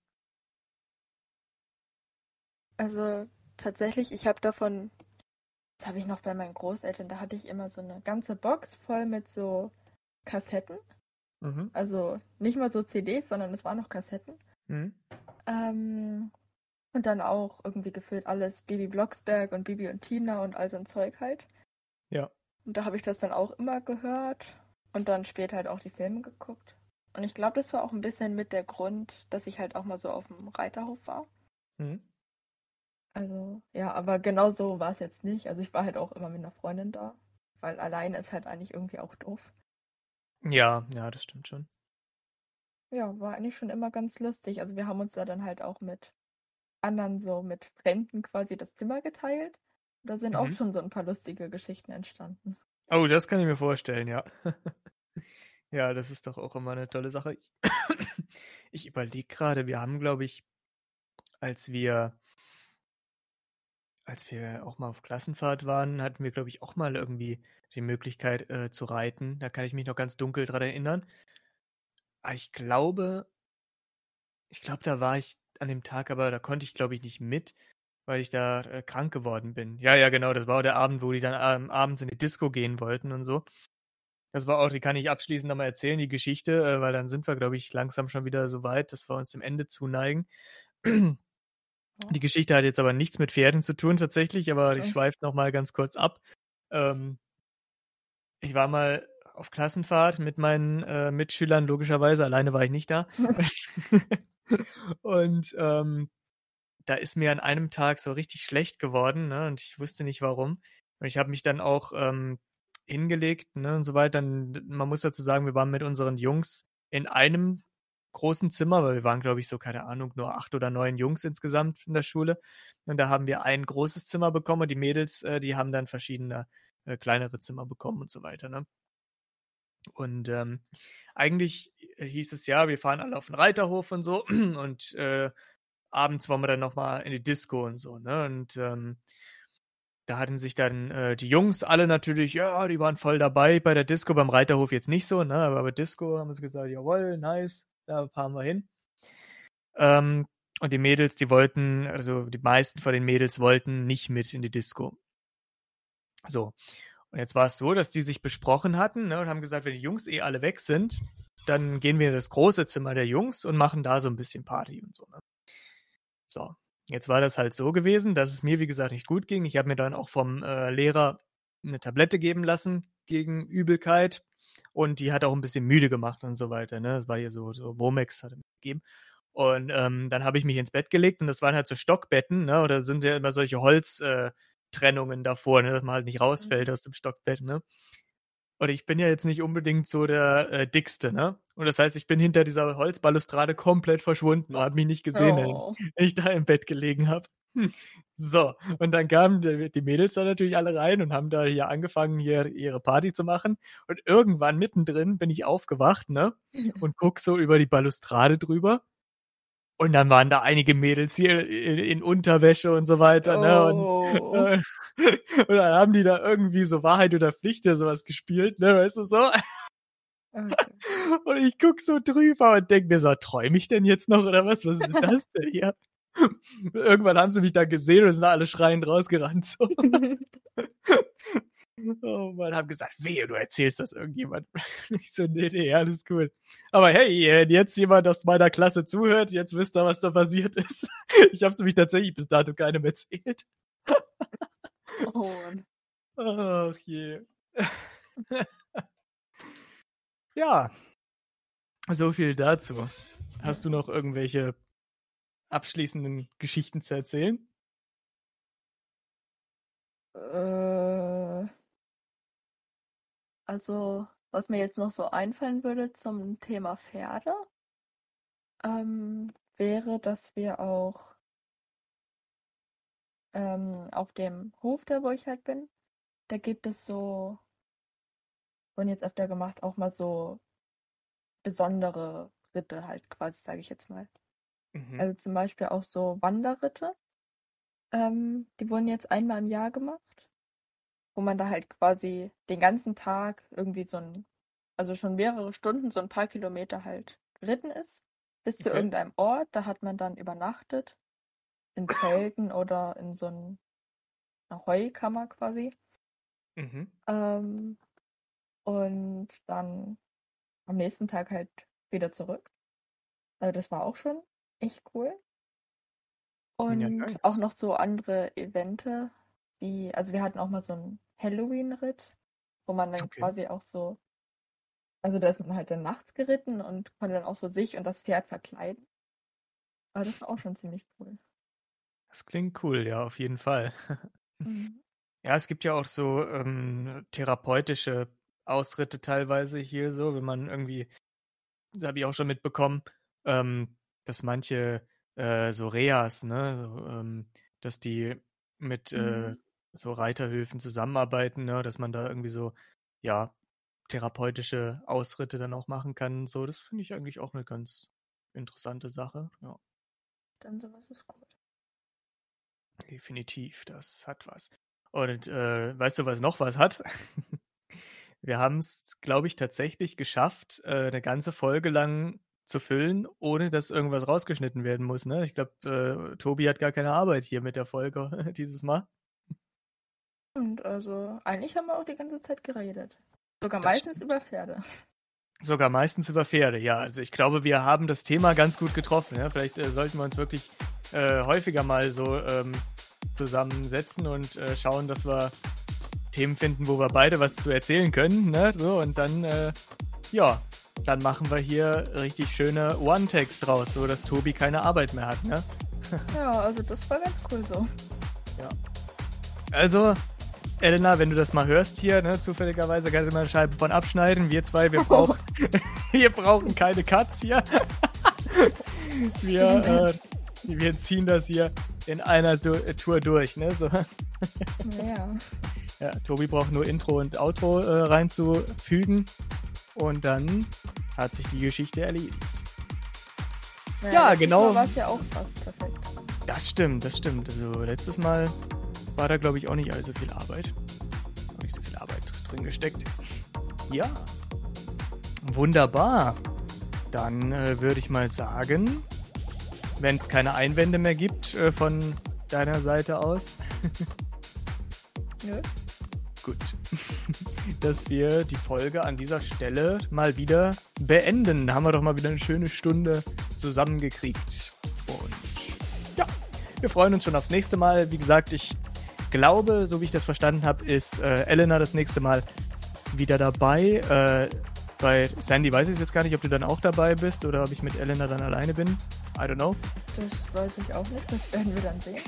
Also tatsächlich, ich habe davon, das habe ich noch bei meinen Großeltern, da hatte ich immer so eine ganze Box voll mit so Kassetten. Mhm. Also nicht mal so CDs, sondern es waren noch Kassetten. Mhm. Ähm, und dann auch irgendwie gefüllt alles Bibi Blocksberg und Bibi und Tina und all so ein Zeug halt. Ja. Und da habe ich das dann auch immer gehört und dann später halt auch die Filme geguckt. Und ich glaube, das war auch ein bisschen mit der Grund, dass ich halt auch mal so auf dem Reiterhof war. Mhm. Also, ja, aber genau so war es jetzt nicht. Also ich war halt auch immer mit einer Freundin da. weil alleine ist halt eigentlich irgendwie auch doof. Ja, ja, das stimmt schon. Ja, war eigentlich schon immer ganz lustig. Also wir haben uns da dann halt auch mit anderen, so mit Fremden quasi das Zimmer geteilt. Da sind auch Mhm. schon so ein paar lustige Geschichten entstanden. Oh, das kann ich mir vorstellen, ja. (laughs) Ja, das ist doch auch immer eine tolle Sache. Ich, ich überlege gerade, wir haben, glaube ich, als wir, als wir auch mal auf Klassenfahrt waren, hatten wir, glaube ich, auch mal irgendwie die Möglichkeit äh, zu reiten. Da kann ich mich noch ganz dunkel dran erinnern. Aber ich glaube, ich glaube, da war ich an dem Tag, aber da konnte ich, glaube ich, nicht mit, weil ich da äh, krank geworden bin. Ja, ja, genau, das war auch der Abend, wo die dann ähm, abends in die Disco gehen wollten und so. Das war auch, die kann ich abschließend nochmal erzählen, die Geschichte, äh, weil dann sind wir, glaube ich, langsam schon wieder so weit, dass wir uns dem Ende zuneigen. Die Geschichte hat jetzt aber nichts mit Pferden zu tun tatsächlich, aber ich schweife nochmal ganz kurz ab. Ähm, ich war mal auf Klassenfahrt mit meinen äh, Mitschülern, logischerweise, alleine war ich nicht da. (laughs) und ähm, da ist mir an einem Tag so richtig schlecht geworden, ne? Und ich wusste nicht warum. Und ich habe mich dann auch ähm, hingelegt, ne, und so weiter. Dann, man muss dazu sagen, wir waren mit unseren Jungs in einem großen Zimmer, weil wir waren, glaube ich, so, keine Ahnung, nur acht oder neun Jungs insgesamt in der Schule. Und da haben wir ein großes Zimmer bekommen und die Mädels, äh, die haben dann verschiedene äh, kleinere Zimmer bekommen und so weiter, ne? Und ähm, eigentlich hieß es ja, wir fahren alle auf den Reiterhof und so (clears throat) und äh, abends wollen wir dann nochmal in die Disco und so, ne? Und ähm, da hatten sich dann äh, die Jungs alle natürlich, ja, die waren voll dabei bei der Disco, beim Reiterhof jetzt nicht so, ne? Aber bei Disco haben sie gesagt, jawohl, nice, da fahren wir hin. Ähm, und die Mädels, die wollten, also die meisten von den Mädels wollten nicht mit in die Disco. So. Und jetzt war es so, dass die sich besprochen hatten ne, und haben gesagt, wenn die Jungs eh alle weg sind, dann gehen wir in das große Zimmer der Jungs und machen da so ein bisschen Party und so. Ne? So, jetzt war das halt so gewesen, dass es mir, wie gesagt, nicht gut ging. Ich habe mir dann auch vom äh, Lehrer eine Tablette geben lassen gegen Übelkeit und die hat auch ein bisschen müde gemacht und so weiter. Ne? Das war hier so, so Womex hat er gegeben. Und ähm, dann habe ich mich ins Bett gelegt und das waren halt so Stockbetten, ne? Oder sind ja immer solche Holztrennungen davor, ne? dass man halt nicht rausfällt aus dem Stockbett, ne? Und ich bin ja jetzt nicht unbedingt so der äh, dickste, ne? Und das heißt, ich bin hinter dieser Holzbalustrade komplett verschwunden und habe mich nicht gesehen, Oh. wenn ich da im Bett gelegen habe. So, und dann kamen die, Mädels da natürlich alle rein und haben da hier angefangen, hier ihre Party zu machen. Und irgendwann mittendrin bin ich aufgewacht, ne? Und guck so über die Balustrade drüber. Und dann waren da einige Mädels hier in, in Unterwäsche und so weiter, ne? Und, Oh. äh, (laughs) und dann haben die da irgendwie so Wahrheit oder Pflicht oder sowas gespielt, ne? Weißt du so? Okay. (laughs) Und ich guck so drüber und denk mir so, träume ich denn jetzt noch oder was? Was ist denn das denn hier? Irgendwann haben sie mich da gesehen und sind alle schreiend rausgerannt. So. (laughs) Oh Mann, haben gesagt, wehe, du erzählst das irgendjemand. (laughs) Ich so, nee, nee, alles cool. Aber hey, wenn jetzt jemand aus meiner Klasse zuhört, jetzt wisst ihr, was da passiert ist. (laughs) Ich hab's nämlich tatsächlich bis dato keinem erzählt. Oh Mann. Ach je. ja. So viel dazu. Hast du noch irgendwelche abschließenden Geschichten zu erzählen? Äh, also, was mir jetzt noch so einfallen würde zum Thema Pferde, ähm, wäre, dass wir auch ähm, auf dem Hof, da wo ich halt bin, da gibt es so, wurden jetzt öfter gemacht, auch mal so besondere Ritte halt quasi, sage ich jetzt mal. Mhm. Also zum Beispiel auch so Wanderritte. Ähm, die wurden jetzt einmal im Jahr gemacht, wo man da halt quasi den ganzen Tag irgendwie so ein, also schon mehrere Stunden, so ein paar Kilometer halt geritten ist, bis zu Okay. irgendeinem Ort. Da hat man dann übernachtet, in (clears throat) Zelten oder in so ein, einer Heukammer quasi. Mhm. Ähm, und dann am nächsten Tag halt wieder zurück. Also das war auch schon echt cool. Und geil. auch noch so andere Evente, wie, also wir hatten auch mal so einen Halloween-Ritt, wo man dann Okay. quasi auch so, also da ist man halt dann nachts geritten und konnte dann auch so sich und das Pferd verkleiden. Aber das war auch schon ziemlich cool. Das klingt cool, ja, auf jeden Fall. (laughs) Mhm. Ja, es gibt ja auch so ähm, therapeutische Ausritte teilweise hier so, wenn man irgendwie, das habe ich auch schon mitbekommen, ähm, dass manche äh, so Reas, ne, so, ähm, dass die mit äh, Mhm. so Reiterhöfen zusammenarbeiten, ne, dass man da irgendwie so, ja, therapeutische Ausritte dann auch machen kann. So, das finde ich eigentlich auch eine ganz interessante Sache. Ja, Dann sowas ist gut. definitiv, das hat was. Und äh, weißt du, was noch was hat? (laughs) Wir haben es, glaube ich, tatsächlich geschafft, äh, eine ganze Folge lang zu füllen, ohne dass irgendwas rausgeschnitten werden muss. Ne? Ich glaube, äh, Tobi hat gar keine Arbeit hier mit der Folge (laughs) dieses Mal. Und also, eigentlich haben wir auch die ganze Zeit geredet. Sogar Das meistens über Pferde. Sogar meistens über Pferde, ja. Also ich glaube, wir haben das Thema ganz gut getroffen. Ja? Vielleicht äh, sollten wir uns wirklich äh, häufiger mal so ähm, zusammensetzen und äh, schauen, dass wir Themen finden, wo wir beide was zu erzählen können. Ne? So, und dann, äh, ja, dann machen wir hier richtig schöne One-Tags draus, so dass Tobi keine Arbeit mehr hat. Ne? Ja, also das war ganz cool so. Also, Elena, wenn du das mal hörst hier, ne, zufälligerweise kannst du mal eine Scheibe von abschneiden. Wir zwei, wir (laughs) brauchen, (laughs) wir brauchen keine Cuts hier. (laughs) wir, äh, wir ziehen das hier in einer du Tour durch. Ne? So. Ja. Ja, Tobi braucht nur Intro und Outro äh, reinzufügen. Und dann hat sich die Geschichte erledigt. Naja, Ja, genau. War es ja auch fast perfekt. Das stimmt, das stimmt. Also letztes Mal war da, glaube ich, auch nicht allzu viel Arbeit. Auch nicht so viel Arbeit drin gesteckt. Ja. Wunderbar. Dann äh, würde ich mal sagen, wenn es keine Einwände mehr gibt äh, von deiner Seite aus, (laughs) Nö. gut, dass wir die Folge an dieser Stelle mal wieder beenden. Da haben wir doch mal wieder eine schöne Stunde zusammengekriegt. Und ja, wir freuen uns schon aufs nächste Mal. Wie gesagt, ich glaube, so wie ich das verstanden habe, ist äh, Elena das nächste Mal wieder dabei. Äh, bei Sandy weiß ich jetzt gar nicht, ob du dann auch dabei bist oder ob ich mit Elena dann alleine bin. I don't know. Das weiß ich auch nicht, das werden wir dann sehen.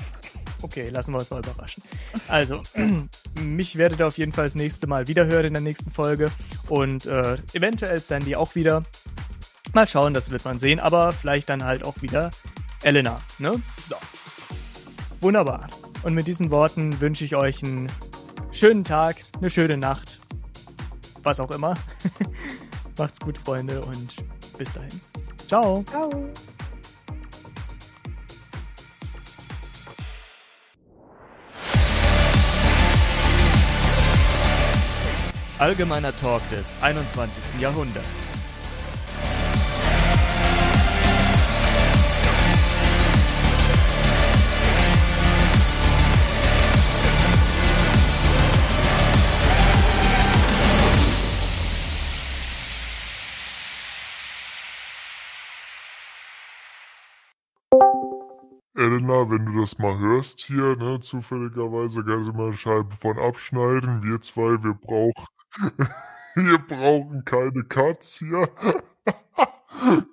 Okay, lassen wir uns mal überraschen. Also, (clears throat) mich werdet ihr auf jeden Fall das nächste Mal wieder hören in der nächsten Folge und äh, eventuell Sandy auch wieder. Mal schauen, das wird man sehen, aber vielleicht dann halt auch wieder Elena, ne? So. Wunderbar. Und mit diesen Worten wünsche ich euch einen schönen Tag, eine schöne Nacht, was auch immer. (laughs) Macht's gut, Freunde, und bis dahin. Ciao. Ciao. Allgemeiner Talk des 21. Jahrhunderts. Elena, wenn du das mal hörst hier, ne, zufälligerweise kannst du mal eine Scheibe von abschneiden. Wir zwei, wir brauchen, wir brauchen keine Cuts hier. (laughs)